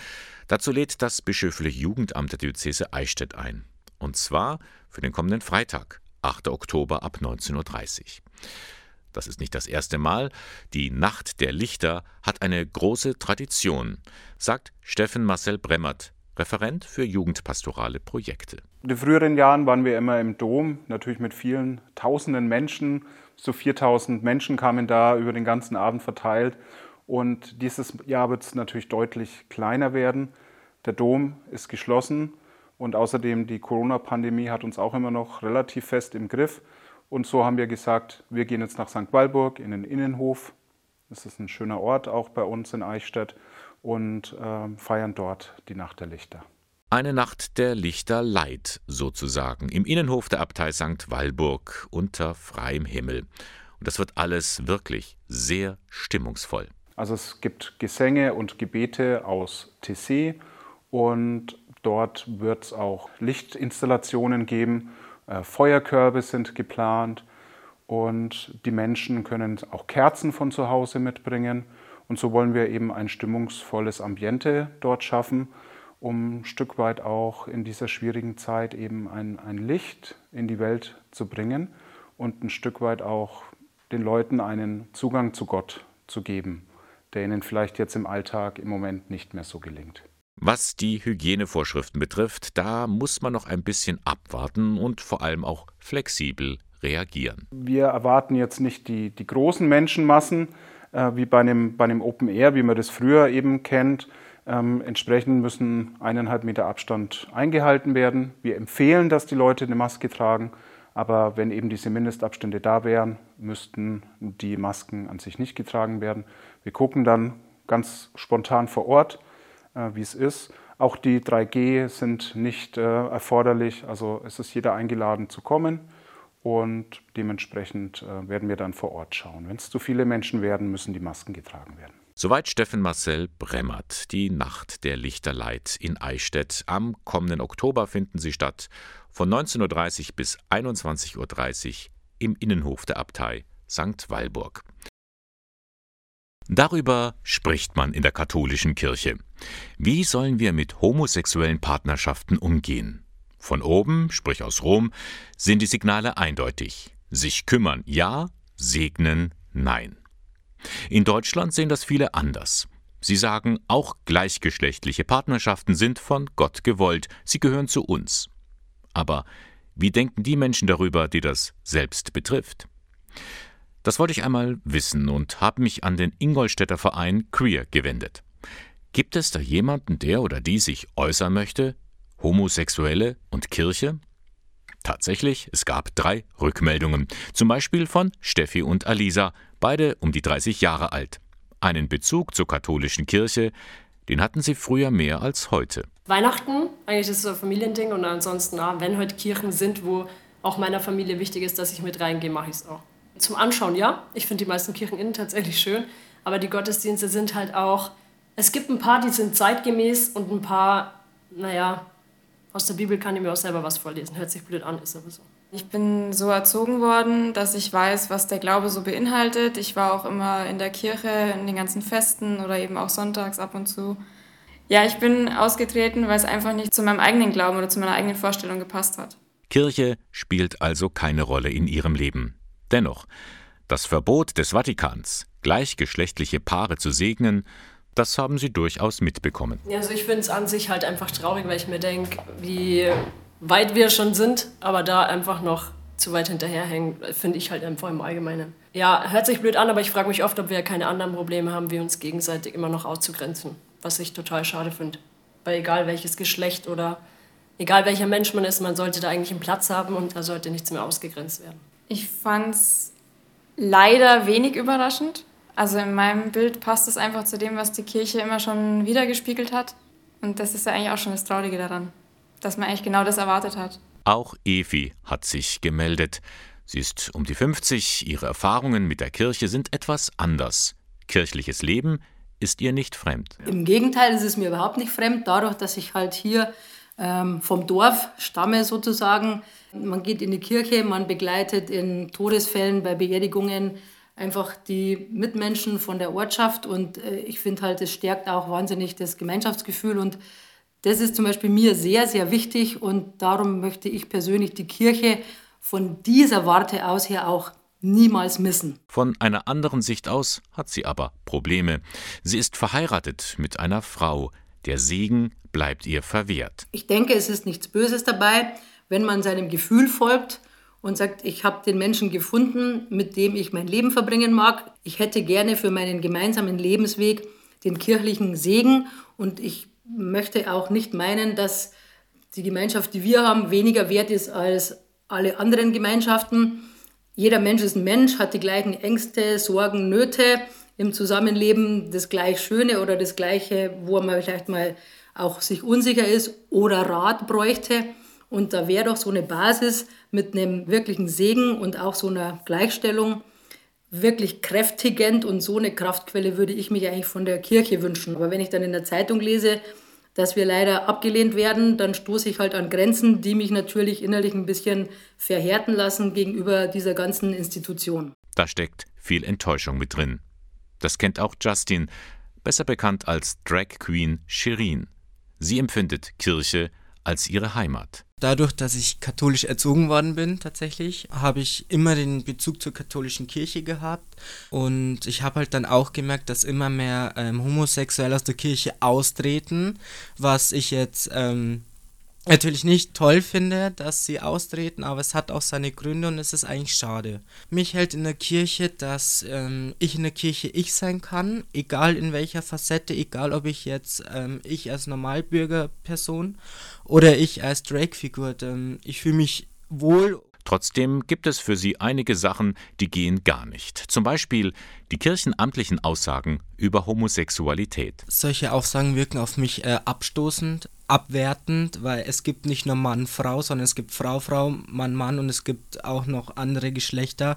Dazu lädt das bischöfliche Jugendamt der Diözese Eichstätt ein. Und zwar für den kommenden Freitag, 8. Oktober ab 19.30 Uhr. Das ist nicht das erste Mal. Die Nacht der Lichter hat eine große Tradition, sagt Steffen Marcel Bremmert, Referent für jugendpastorale Projekte. In den früheren Jahren waren wir immer im Dom, natürlich mit vielen tausenden Menschen. So 4000 Menschen kamen da über den ganzen Abend verteilt. Und dieses Jahr wird es natürlich deutlich kleiner werden. Der Dom ist geschlossen und außerdem die Corona-Pandemie hat uns auch immer noch relativ fest im Griff. Und so haben wir gesagt, wir gehen jetzt nach St. Walburg in den Innenhof. Das ist ein schöner Ort auch bei uns in Eichstätt und äh, feiern dort die Nacht der Lichter. Eine Nacht der Lichter Light sozusagen im Innenhof der Abtei St. Walburg unter freiem Himmel. Und das wird alles wirklich sehr stimmungsvoll. Also es gibt Gesänge und Gebete aus Tessé und dort wird es auch Lichtinstallationen geben. Äh, Feuerkörbe sind geplant und die Menschen können auch Kerzen von zu Hause mitbringen. Und so wollen wir eben ein stimmungsvolles Ambiente dort schaffen, um ein Stück weit auch in dieser schwierigen Zeit eben ein, ein Licht in die Welt zu bringen und ein Stück weit auch den Leuten einen Zugang zu Gott zu geben, der ihnen vielleicht jetzt im Alltag im Moment nicht mehr so gelingt. Was die Hygienevorschriften betrifft, da muss man noch ein bisschen abwarten und vor allem auch flexibel reagieren. Wir erwarten jetzt nicht die, die großen Menschenmassen äh, wie bei einem, bei einem Open Air, wie man das früher eben kennt. Ähm, entsprechend müssen eineinhalb Meter Abstand eingehalten werden. Wir empfehlen, dass die Leute eine Maske tragen, aber wenn eben diese Mindestabstände da wären, müssten die Masken an sich nicht getragen werden. Wir gucken dann ganz spontan vor Ort wie es ist. Auch die 3G sind nicht äh, erforderlich, also es ist jeder eingeladen zu kommen und dementsprechend äh, werden wir dann vor Ort schauen. Wenn es zu viele Menschen werden, müssen die Masken getragen werden. Soweit Steffen Marcel Bremmert. Die Nacht der Lichterleit in Eichstätt. Am kommenden Oktober finden sie statt. Von 19.30 Uhr bis 21.30 Uhr im Innenhof der Abtei St. Walburg. Darüber spricht man in der katholischen Kirche. Wie sollen wir mit homosexuellen Partnerschaften umgehen? Von oben, sprich aus Rom, sind die Signale eindeutig. Sich kümmern ja, segnen nein. In Deutschland sehen das viele anders. Sie sagen, auch gleichgeschlechtliche Partnerschaften sind von Gott gewollt, sie gehören zu uns. Aber wie denken die Menschen darüber, die das selbst betrifft? Das wollte ich einmal wissen und habe mich an den Ingolstädter Verein Queer gewendet. Gibt es da jemanden, der oder die sich äußern möchte? Homosexuelle und Kirche? Tatsächlich, es gab drei Rückmeldungen. Zum Beispiel von Steffi und Alisa, beide um die 30 Jahre alt. Einen Bezug zur katholischen Kirche, den hatten sie früher mehr als heute. Weihnachten, eigentlich ist es so ein Familiending und ansonsten, wenn heute Kirchen sind, wo auch meiner Familie wichtig ist, dass ich mit reingehe, mache ich es auch. Zum Anschauen, ja. Ich finde die meisten Kirchen innen tatsächlich schön. Aber die Gottesdienste sind halt auch. Es gibt ein paar, die sind zeitgemäß und ein paar, naja, aus der Bibel kann ich mir auch selber was vorlesen. Hört sich blöd an, ist aber so. Ich bin so erzogen worden, dass ich weiß, was der Glaube so beinhaltet. Ich war auch immer in der Kirche, in den ganzen Festen oder eben auch sonntags ab und zu. Ja, ich bin ausgetreten, weil es einfach nicht zu meinem eigenen Glauben oder zu meiner eigenen Vorstellung gepasst hat. Kirche spielt also keine Rolle in ihrem Leben. Dennoch, das Verbot des Vatikans, gleichgeschlechtliche Paare zu segnen, das haben sie durchaus mitbekommen. Also ich finde es an sich halt einfach traurig, weil ich mir denke, wie weit wir schon sind, aber da einfach noch zu weit hinterherhängen, finde ich halt einfach im Allgemeinen. Ja, hört sich blöd an, aber ich frage mich oft, ob wir keine anderen Probleme haben, wie uns gegenseitig immer noch auszugrenzen, was ich total schade finde. Weil egal welches Geschlecht oder egal welcher Mensch man ist, man sollte da eigentlich einen Platz haben und da sollte nichts mehr ausgegrenzt werden. Ich fand es leider wenig überraschend. Also in meinem Bild passt es einfach zu dem, was die Kirche immer schon wiedergespiegelt hat. Und das ist ja eigentlich auch schon das Traurige daran, dass man eigentlich genau das erwartet hat. Auch Evi hat sich gemeldet. Sie ist um die 50, ihre Erfahrungen mit der Kirche sind etwas anders. Kirchliches Leben ist ihr nicht fremd. Im Gegenteil, es ist mir überhaupt nicht fremd, dadurch, dass ich halt hier ähm, vom Dorf stamme sozusagen. Man geht in die Kirche, man begleitet in Todesfällen, bei Beerdigungen einfach die Mitmenschen von der Ortschaft und äh, ich finde halt, es stärkt auch wahnsinnig das Gemeinschaftsgefühl und das ist zum Beispiel mir sehr, sehr wichtig und darum möchte ich persönlich die Kirche von dieser Warte aus her auch niemals missen. Von einer anderen Sicht aus hat sie aber Probleme. Sie ist verheiratet mit einer Frau. Der Segen bleibt ihr verwehrt. Ich denke, es ist nichts Böses dabei, wenn man seinem Gefühl folgt und sagt, ich habe den Menschen gefunden, mit dem ich mein Leben verbringen mag. Ich hätte gerne für meinen gemeinsamen Lebensweg den kirchlichen Segen und ich möchte auch nicht meinen, dass die Gemeinschaft, die wir haben, weniger wert ist als alle anderen Gemeinschaften. Jeder Mensch ist ein Mensch, hat die gleichen Ängste, Sorgen, Nöte im Zusammenleben, das gleich Schöne oder das Gleiche, wo man vielleicht mal auch sich unsicher ist oder Rat bräuchte. Und da wäre doch so eine Basis mit einem wirklichen Segen und auch so einer Gleichstellung wirklich kräftigend und so eine Kraftquelle würde ich mich eigentlich von der Kirche wünschen. Aber wenn ich dann in der Zeitung lese, dass wir leider abgelehnt werden, dann stoße ich halt an Grenzen, die mich natürlich innerlich ein bisschen verhärten lassen gegenüber dieser ganzen Institution. Da steckt viel Enttäuschung mit drin. Das kennt auch Justin, besser bekannt als Drag Queen Shirin. Sie empfindet Kirche als ihre Heimat. Dadurch, dass ich katholisch erzogen worden bin, tatsächlich, habe ich immer den Bezug zur katholischen Kirche gehabt. Und ich habe halt dann auch gemerkt, dass immer mehr ähm, Homosexuelle aus der Kirche austreten, was ich jetzt ähm, natürlich nicht toll finde, dass sie austreten, aber es hat auch seine Gründe und es ist eigentlich schade. Mich hält in der Kirche, dass ähm, ich in der Kirche ich sein kann, egal in welcher Facette, egal ob ich jetzt ähm, ich als Normalbürgerperson oder ich als Drake-Figur. Ähm, ich fühle mich wohl Trotzdem gibt es für sie einige Sachen, die gehen gar nicht. Zum Beispiel die kirchenamtlichen Aussagen über Homosexualität. Solche Aussagen wirken auf mich äh, abstoßend, abwertend, weil es gibt nicht nur Mann, Frau, sondern es gibt Frau, Frau, Mann, Mann und es gibt auch noch andere Geschlechter,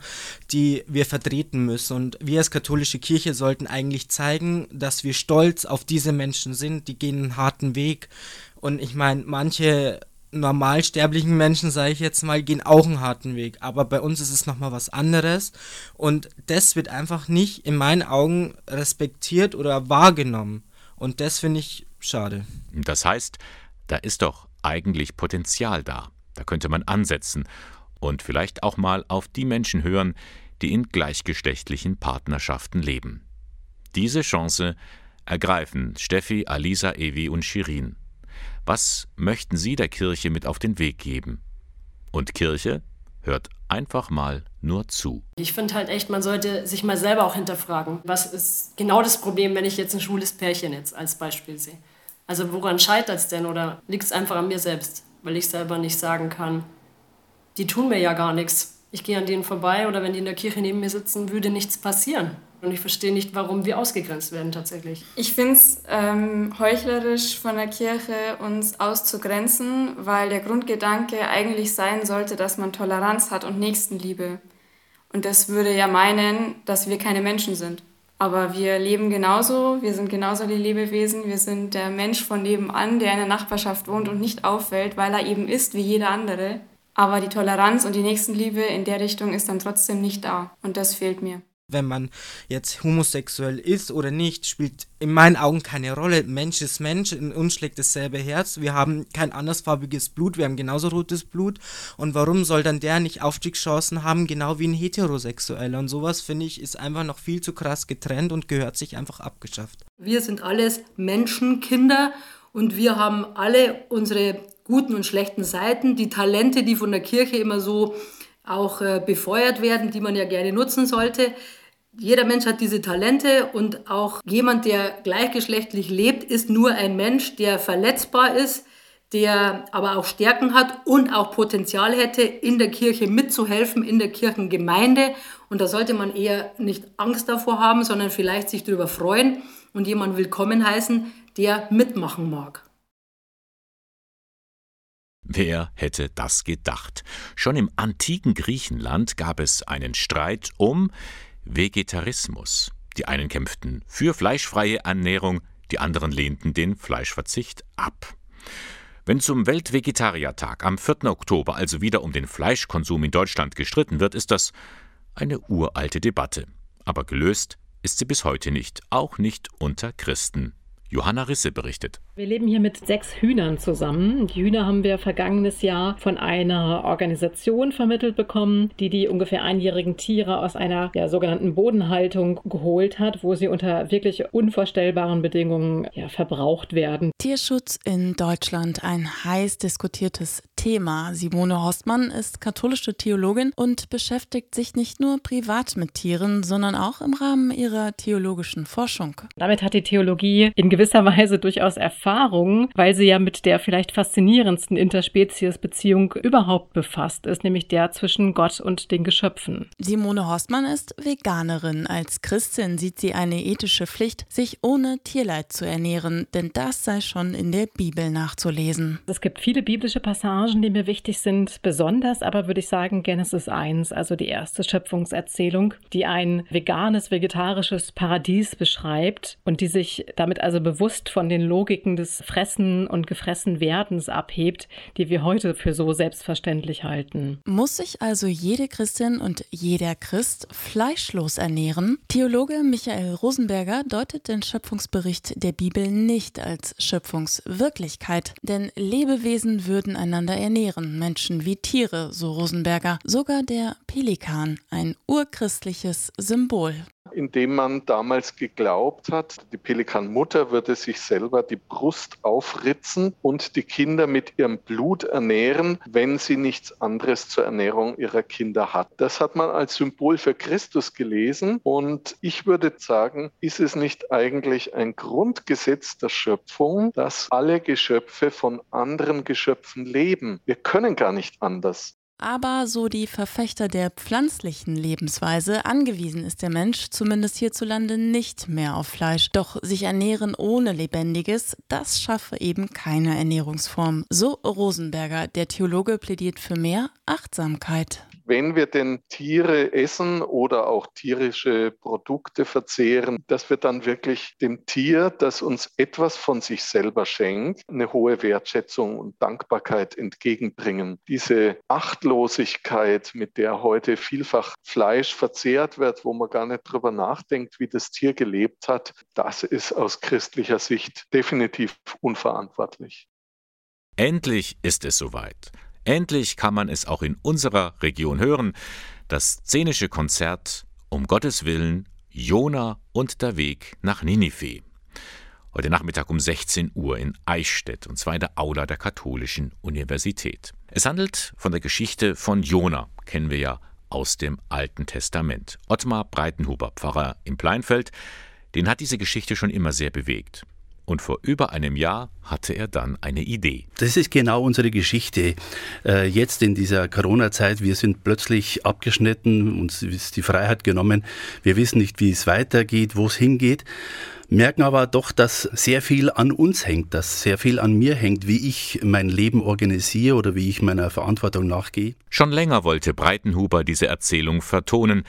die wir vertreten müssen. Und wir als katholische Kirche sollten eigentlich zeigen, dass wir stolz auf diese Menschen sind, die gehen einen harten Weg. Und ich meine, manche normalsterblichen Menschen, sage ich jetzt mal, gehen auch einen harten Weg. Aber bei uns ist es nochmal was anderes. Und das wird einfach nicht in meinen Augen respektiert oder wahrgenommen. Und das finde ich schade. Das heißt, da ist doch eigentlich Potenzial da. Da könnte man ansetzen und vielleicht auch mal auf die Menschen hören, die in gleichgeschlechtlichen Partnerschaften leben. Diese Chance ergreifen Steffi, Alisa, Evi und Shirin. Was möchten Sie der Kirche mit auf den Weg geben? Und Kirche hört einfach mal nur zu. Ich finde halt echt, man sollte sich mal selber auch hinterfragen, was ist genau das Problem, wenn ich jetzt ein schwules Pärchen jetzt als Beispiel sehe. Also woran scheitert es denn oder liegt es einfach an mir selbst, weil ich selber nicht sagen kann, die tun mir ja gar nichts. Ich gehe an denen vorbei oder wenn die in der Kirche neben mir sitzen, würde nichts passieren. Und ich verstehe nicht, warum wir ausgegrenzt werden tatsächlich. Ich finde es ähm, heuchlerisch von der Kirche, uns auszugrenzen, weil der Grundgedanke eigentlich sein sollte, dass man Toleranz hat und Nächstenliebe. Und das würde ja meinen, dass wir keine Menschen sind. Aber wir leben genauso, wir sind genauso die Lebewesen, wir sind der Mensch von nebenan, der in der Nachbarschaft wohnt und nicht auffällt, weil er eben ist wie jeder andere. Aber die Toleranz und die Nächstenliebe in der Richtung ist dann trotzdem nicht da. Und das fehlt mir wenn man jetzt homosexuell ist oder nicht, spielt in meinen Augen keine Rolle. Mensch ist Mensch, in uns schlägt dasselbe Herz. Wir haben kein andersfarbiges Blut, wir haben genauso rotes Blut. Und warum soll dann der nicht Aufstiegschancen haben, genau wie ein Heterosexueller? Und sowas, finde ich, ist einfach noch viel zu krass getrennt und gehört sich einfach abgeschafft. Wir sind alles Menschenkinder und wir haben alle unsere guten und schlechten Seiten, die Talente, die von der Kirche immer so auch äh, befeuert werden, die man ja gerne nutzen sollte. Jeder Mensch hat diese Talente und auch jemand, der gleichgeschlechtlich lebt, ist nur ein Mensch, der verletzbar ist, der aber auch Stärken hat und auch Potenzial hätte, in der Kirche mitzuhelfen, in der Kirchengemeinde. Und da sollte man eher nicht Angst davor haben, sondern vielleicht sich darüber freuen und jemanden willkommen heißen, der mitmachen mag. Wer hätte das gedacht? Schon im antiken Griechenland gab es einen Streit um Vegetarismus. Die einen kämpften für fleischfreie Ernährung, die anderen lehnten den Fleischverzicht ab. Wenn zum Weltvegetariertag am 4. Oktober also wieder um den Fleischkonsum in Deutschland gestritten wird, ist das eine uralte Debatte. Aber gelöst ist sie bis heute nicht, auch nicht unter Christen. Johanna Risse berichtet. Wir leben hier mit sechs Hühnern zusammen. Die Hühner haben wir vergangenes Jahr von einer Organisation vermittelt bekommen, die die ungefähr einjährigen Tiere aus einer ja, sogenannten Bodenhaltung geholt hat, wo sie unter wirklich unvorstellbaren Bedingungen ja, verbraucht werden. Tierschutz in Deutschland, ein heiß diskutiertes Thema. Simone Horstmann ist katholische Theologin und beschäftigt sich nicht nur privat mit Tieren, sondern auch im Rahmen ihrer theologischen Forschung. Damit hat die Theologie in gewisser Weise durchaus Erfahrung, weil sie ja mit der vielleicht faszinierendsten Interspezies-Beziehung überhaupt befasst ist, nämlich der zwischen Gott und den Geschöpfen. Simone Horstmann ist Veganerin. Als Christin sieht sie eine ethische Pflicht, sich ohne Tierleid zu ernähren, denn das sei schon in der Bibel nachzulesen. Es gibt viele biblische Passagen, Passagen, die mir wichtig sind, besonders aber würde ich sagen Genesis 1, also die erste Schöpfungserzählung, die ein veganes, vegetarisches Paradies beschreibt und die sich damit also bewusst von den Logiken des Fressen und Gefressenwerdens abhebt, die wir heute für so selbstverständlich halten. Muss sich also jede Christin und jeder Christ fleischlos ernähren? Theologe Michael Rosenberger deutet den Schöpfungsbericht der Bibel nicht als Schöpfungswirklichkeit, denn Lebewesen würden einander ernähren, Menschen wie Tiere, so Rosenberger. Sogar der Pelikan, ein urchristliches Symbol indem man damals geglaubt hat, die Pelikanmutter würde sich selber die Brust aufritzen und die Kinder mit ihrem Blut ernähren, wenn sie nichts anderes zur Ernährung ihrer Kinder hat. Das hat man als Symbol für Christus gelesen und ich würde sagen, ist es nicht eigentlich ein Grundgesetz der Schöpfung, dass alle Geschöpfe von anderen Geschöpfen leben? Wir können gar nicht anders. Aber so die Verfechter der pflanzlichen Lebensweise, angewiesen ist der Mensch, zumindest hierzulande, nicht mehr auf Fleisch. Doch sich ernähren ohne Lebendiges, das schaffe eben keine Ernährungsform. So Rosenberger, der Theologe plädiert für mehr Achtsamkeit wenn wir denn Tiere essen oder auch tierische Produkte verzehren, dass wir dann wirklich dem Tier, das uns etwas von sich selber schenkt, eine hohe Wertschätzung und Dankbarkeit entgegenbringen. Diese Achtlosigkeit, mit der heute vielfach Fleisch verzehrt wird, wo man gar nicht drüber nachdenkt, wie das Tier gelebt hat, das ist aus christlicher Sicht definitiv unverantwortlich. Endlich ist es soweit. Endlich kann man es auch in unserer Region hören. Das szenische Konzert Um Gottes Willen, Jona und der Weg nach Ninive. Heute Nachmittag um 16 Uhr in Eichstätt, und zwar in der Aula der Katholischen Universität. Es handelt von der Geschichte von Jona, kennen wir ja aus dem Alten Testament. Ottmar Breitenhuber, Pfarrer im Pleinfeld, den hat diese Geschichte schon immer sehr bewegt. Und vor über einem Jahr hatte er dann eine Idee. Das ist genau unsere Geschichte. Äh, jetzt in dieser Corona-Zeit, wir sind plötzlich abgeschnitten, uns ist die Freiheit genommen. Wir wissen nicht, wie es weitergeht, wo es hingeht merken aber doch, dass sehr viel an uns hängt, dass sehr viel an mir hängt, wie ich mein Leben organisiere oder wie ich meiner Verantwortung nachgehe. Schon länger wollte Breitenhuber diese Erzählung vertonen,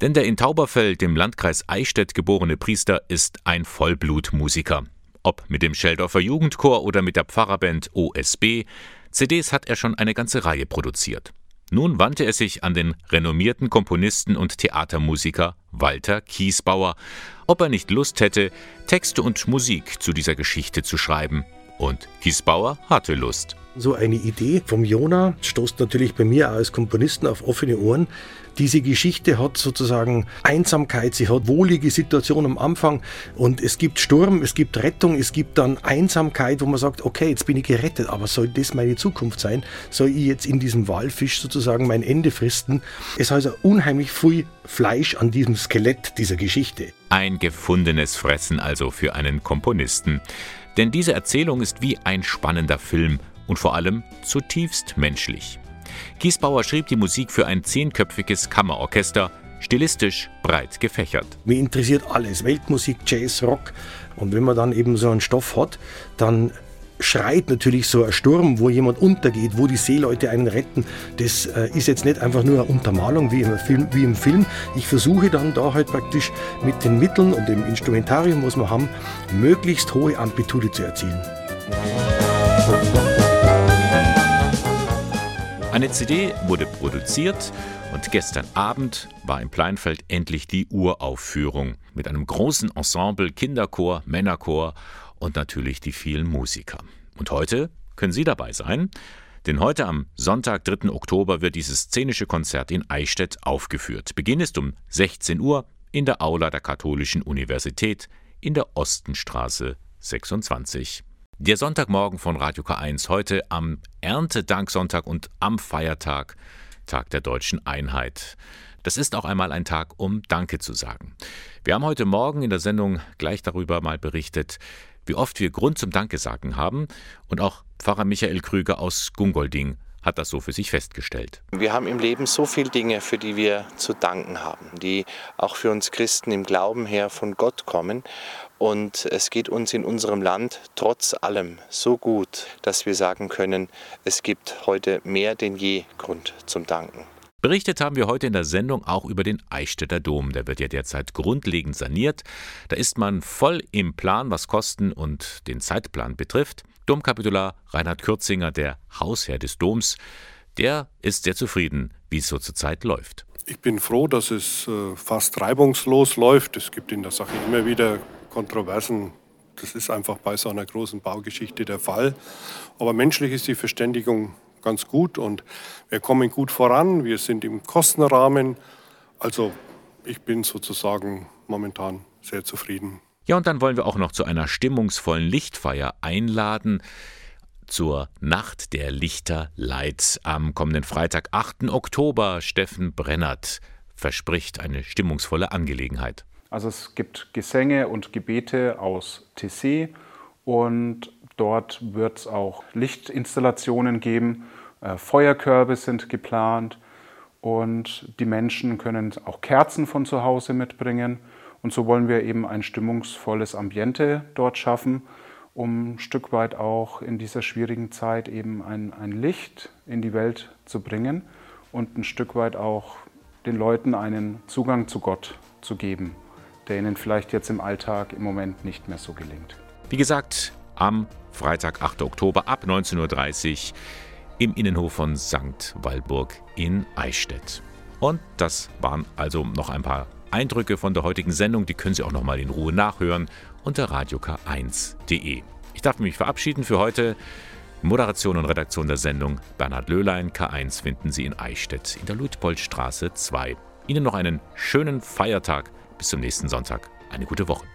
denn der in Tauberfeld im Landkreis Eichstätt geborene Priester ist ein Vollblutmusiker. Ob mit dem Scheldorfer Jugendchor oder mit der Pfarrerband OSB, CDs hat er schon eine ganze Reihe produziert. Nun wandte er sich an den renommierten Komponisten und Theatermusiker Walter Kiesbauer, ob er nicht Lust hätte, Texte und Musik zu dieser Geschichte zu schreiben. Und Kiesbauer hatte Lust. So eine Idee vom Jona stoßt natürlich bei mir als Komponisten auf offene Ohren. Diese Geschichte hat sozusagen Einsamkeit, sie hat wohlige Situation am Anfang und es gibt Sturm, es gibt Rettung, es gibt dann Einsamkeit, wo man sagt, okay, jetzt bin ich gerettet, aber soll das meine Zukunft sein? Soll ich jetzt in diesem Walfisch sozusagen mein Ende fristen? Es heißt also unheimlich viel Fleisch an diesem Skelett dieser Geschichte. Ein gefundenes Fressen also für einen Komponisten. Denn diese Erzählung ist wie ein spannender Film und vor allem zutiefst menschlich. Giesbauer schrieb die Musik für ein zehnköpfiges Kammerorchester, stilistisch breit gefächert. Mir interessiert alles, Weltmusik, Jazz, Rock. Und wenn man dann eben so einen Stoff hat, dann schreit natürlich so ein Sturm, wo jemand untergeht, wo die Seeleute einen retten. Das äh, ist jetzt nicht einfach nur eine Untermalung wie im, Film, wie im Film. Ich versuche dann da halt praktisch mit den Mitteln und dem Instrumentarium, was wir haben, möglichst hohe Amplitude zu erzielen. Eine CD wurde produziert und gestern Abend war im Pleinfeld endlich die Uraufführung mit einem großen Ensemble, Kinderchor, Männerchor und natürlich die vielen Musiker. Und heute können Sie dabei sein, denn heute am Sonntag, 3. Oktober, wird dieses szenische Konzert in Eichstätt aufgeführt. Beginn ist um 16 Uhr in der Aula der Katholischen Universität in der Ostenstraße 26. Der Sonntagmorgen von Radio K1 heute am Erntedanksonntag und am Feiertag, Tag der deutschen Einheit. Das ist auch einmal ein Tag, um Danke zu sagen. Wir haben heute Morgen in der Sendung gleich darüber mal berichtet, wie oft wir Grund zum Danke sagen haben und auch Pfarrer Michael Krüger aus Gungolding hat das so für sich festgestellt. Wir haben im Leben so viele Dinge, für die wir zu danken haben, die auch für uns Christen im Glauben her von Gott kommen. Und es geht uns in unserem Land trotz allem so gut, dass wir sagen können, es gibt heute mehr denn je Grund zum Danken. Berichtet haben wir heute in der Sendung auch über den Eichstätter Dom. Der wird ja derzeit grundlegend saniert. Da ist man voll im Plan, was Kosten und den Zeitplan betrifft. Domkapitular Reinhard Kürzinger, der Hausherr des Doms, der ist sehr zufrieden, wie es so zurzeit läuft. Ich bin froh, dass es äh, fast reibungslos läuft. Es gibt in der Sache immer wieder Kontroversen. Das ist einfach bei so einer großen Baugeschichte der Fall. Aber menschlich ist die Verständigung ganz gut und wir kommen gut voran. Wir sind im Kostenrahmen. Also ich bin sozusagen momentan sehr zufrieden. Ja, und dann wollen wir auch noch zu einer stimmungsvollen Lichtfeier einladen zur Nacht der Lichterleit am kommenden Freitag, 8. Oktober. Steffen Brennert verspricht eine stimmungsvolle Angelegenheit. Also es gibt Gesänge und Gebete aus Tessé und dort wird es auch Lichtinstallationen geben, äh, Feuerkörbe sind geplant und die Menschen können auch Kerzen von zu Hause mitbringen. Und so wollen wir eben ein stimmungsvolles Ambiente dort schaffen, um ein Stück weit auch in dieser schwierigen Zeit eben ein, ein Licht in die Welt zu bringen und ein Stück weit auch den Leuten einen Zugang zu Gott zu geben der Ihnen vielleicht jetzt im Alltag im Moment nicht mehr so gelingt. Wie gesagt, am Freitag, 8. Oktober ab 19.30 Uhr im Innenhof von St. Walburg in Eichstätt. Und das waren also noch ein paar Eindrücke von der heutigen Sendung. Die können Sie auch noch mal in Ruhe nachhören unter radiok1.de. Ich darf mich verabschieden für heute. Moderation und Redaktion der Sendung Bernhard Löhlein. K1 finden Sie in Eichstätt in der Luitpoldstraße 2. Ihnen noch einen schönen Feiertag bis zum nächsten Sonntag. Eine gute Woche.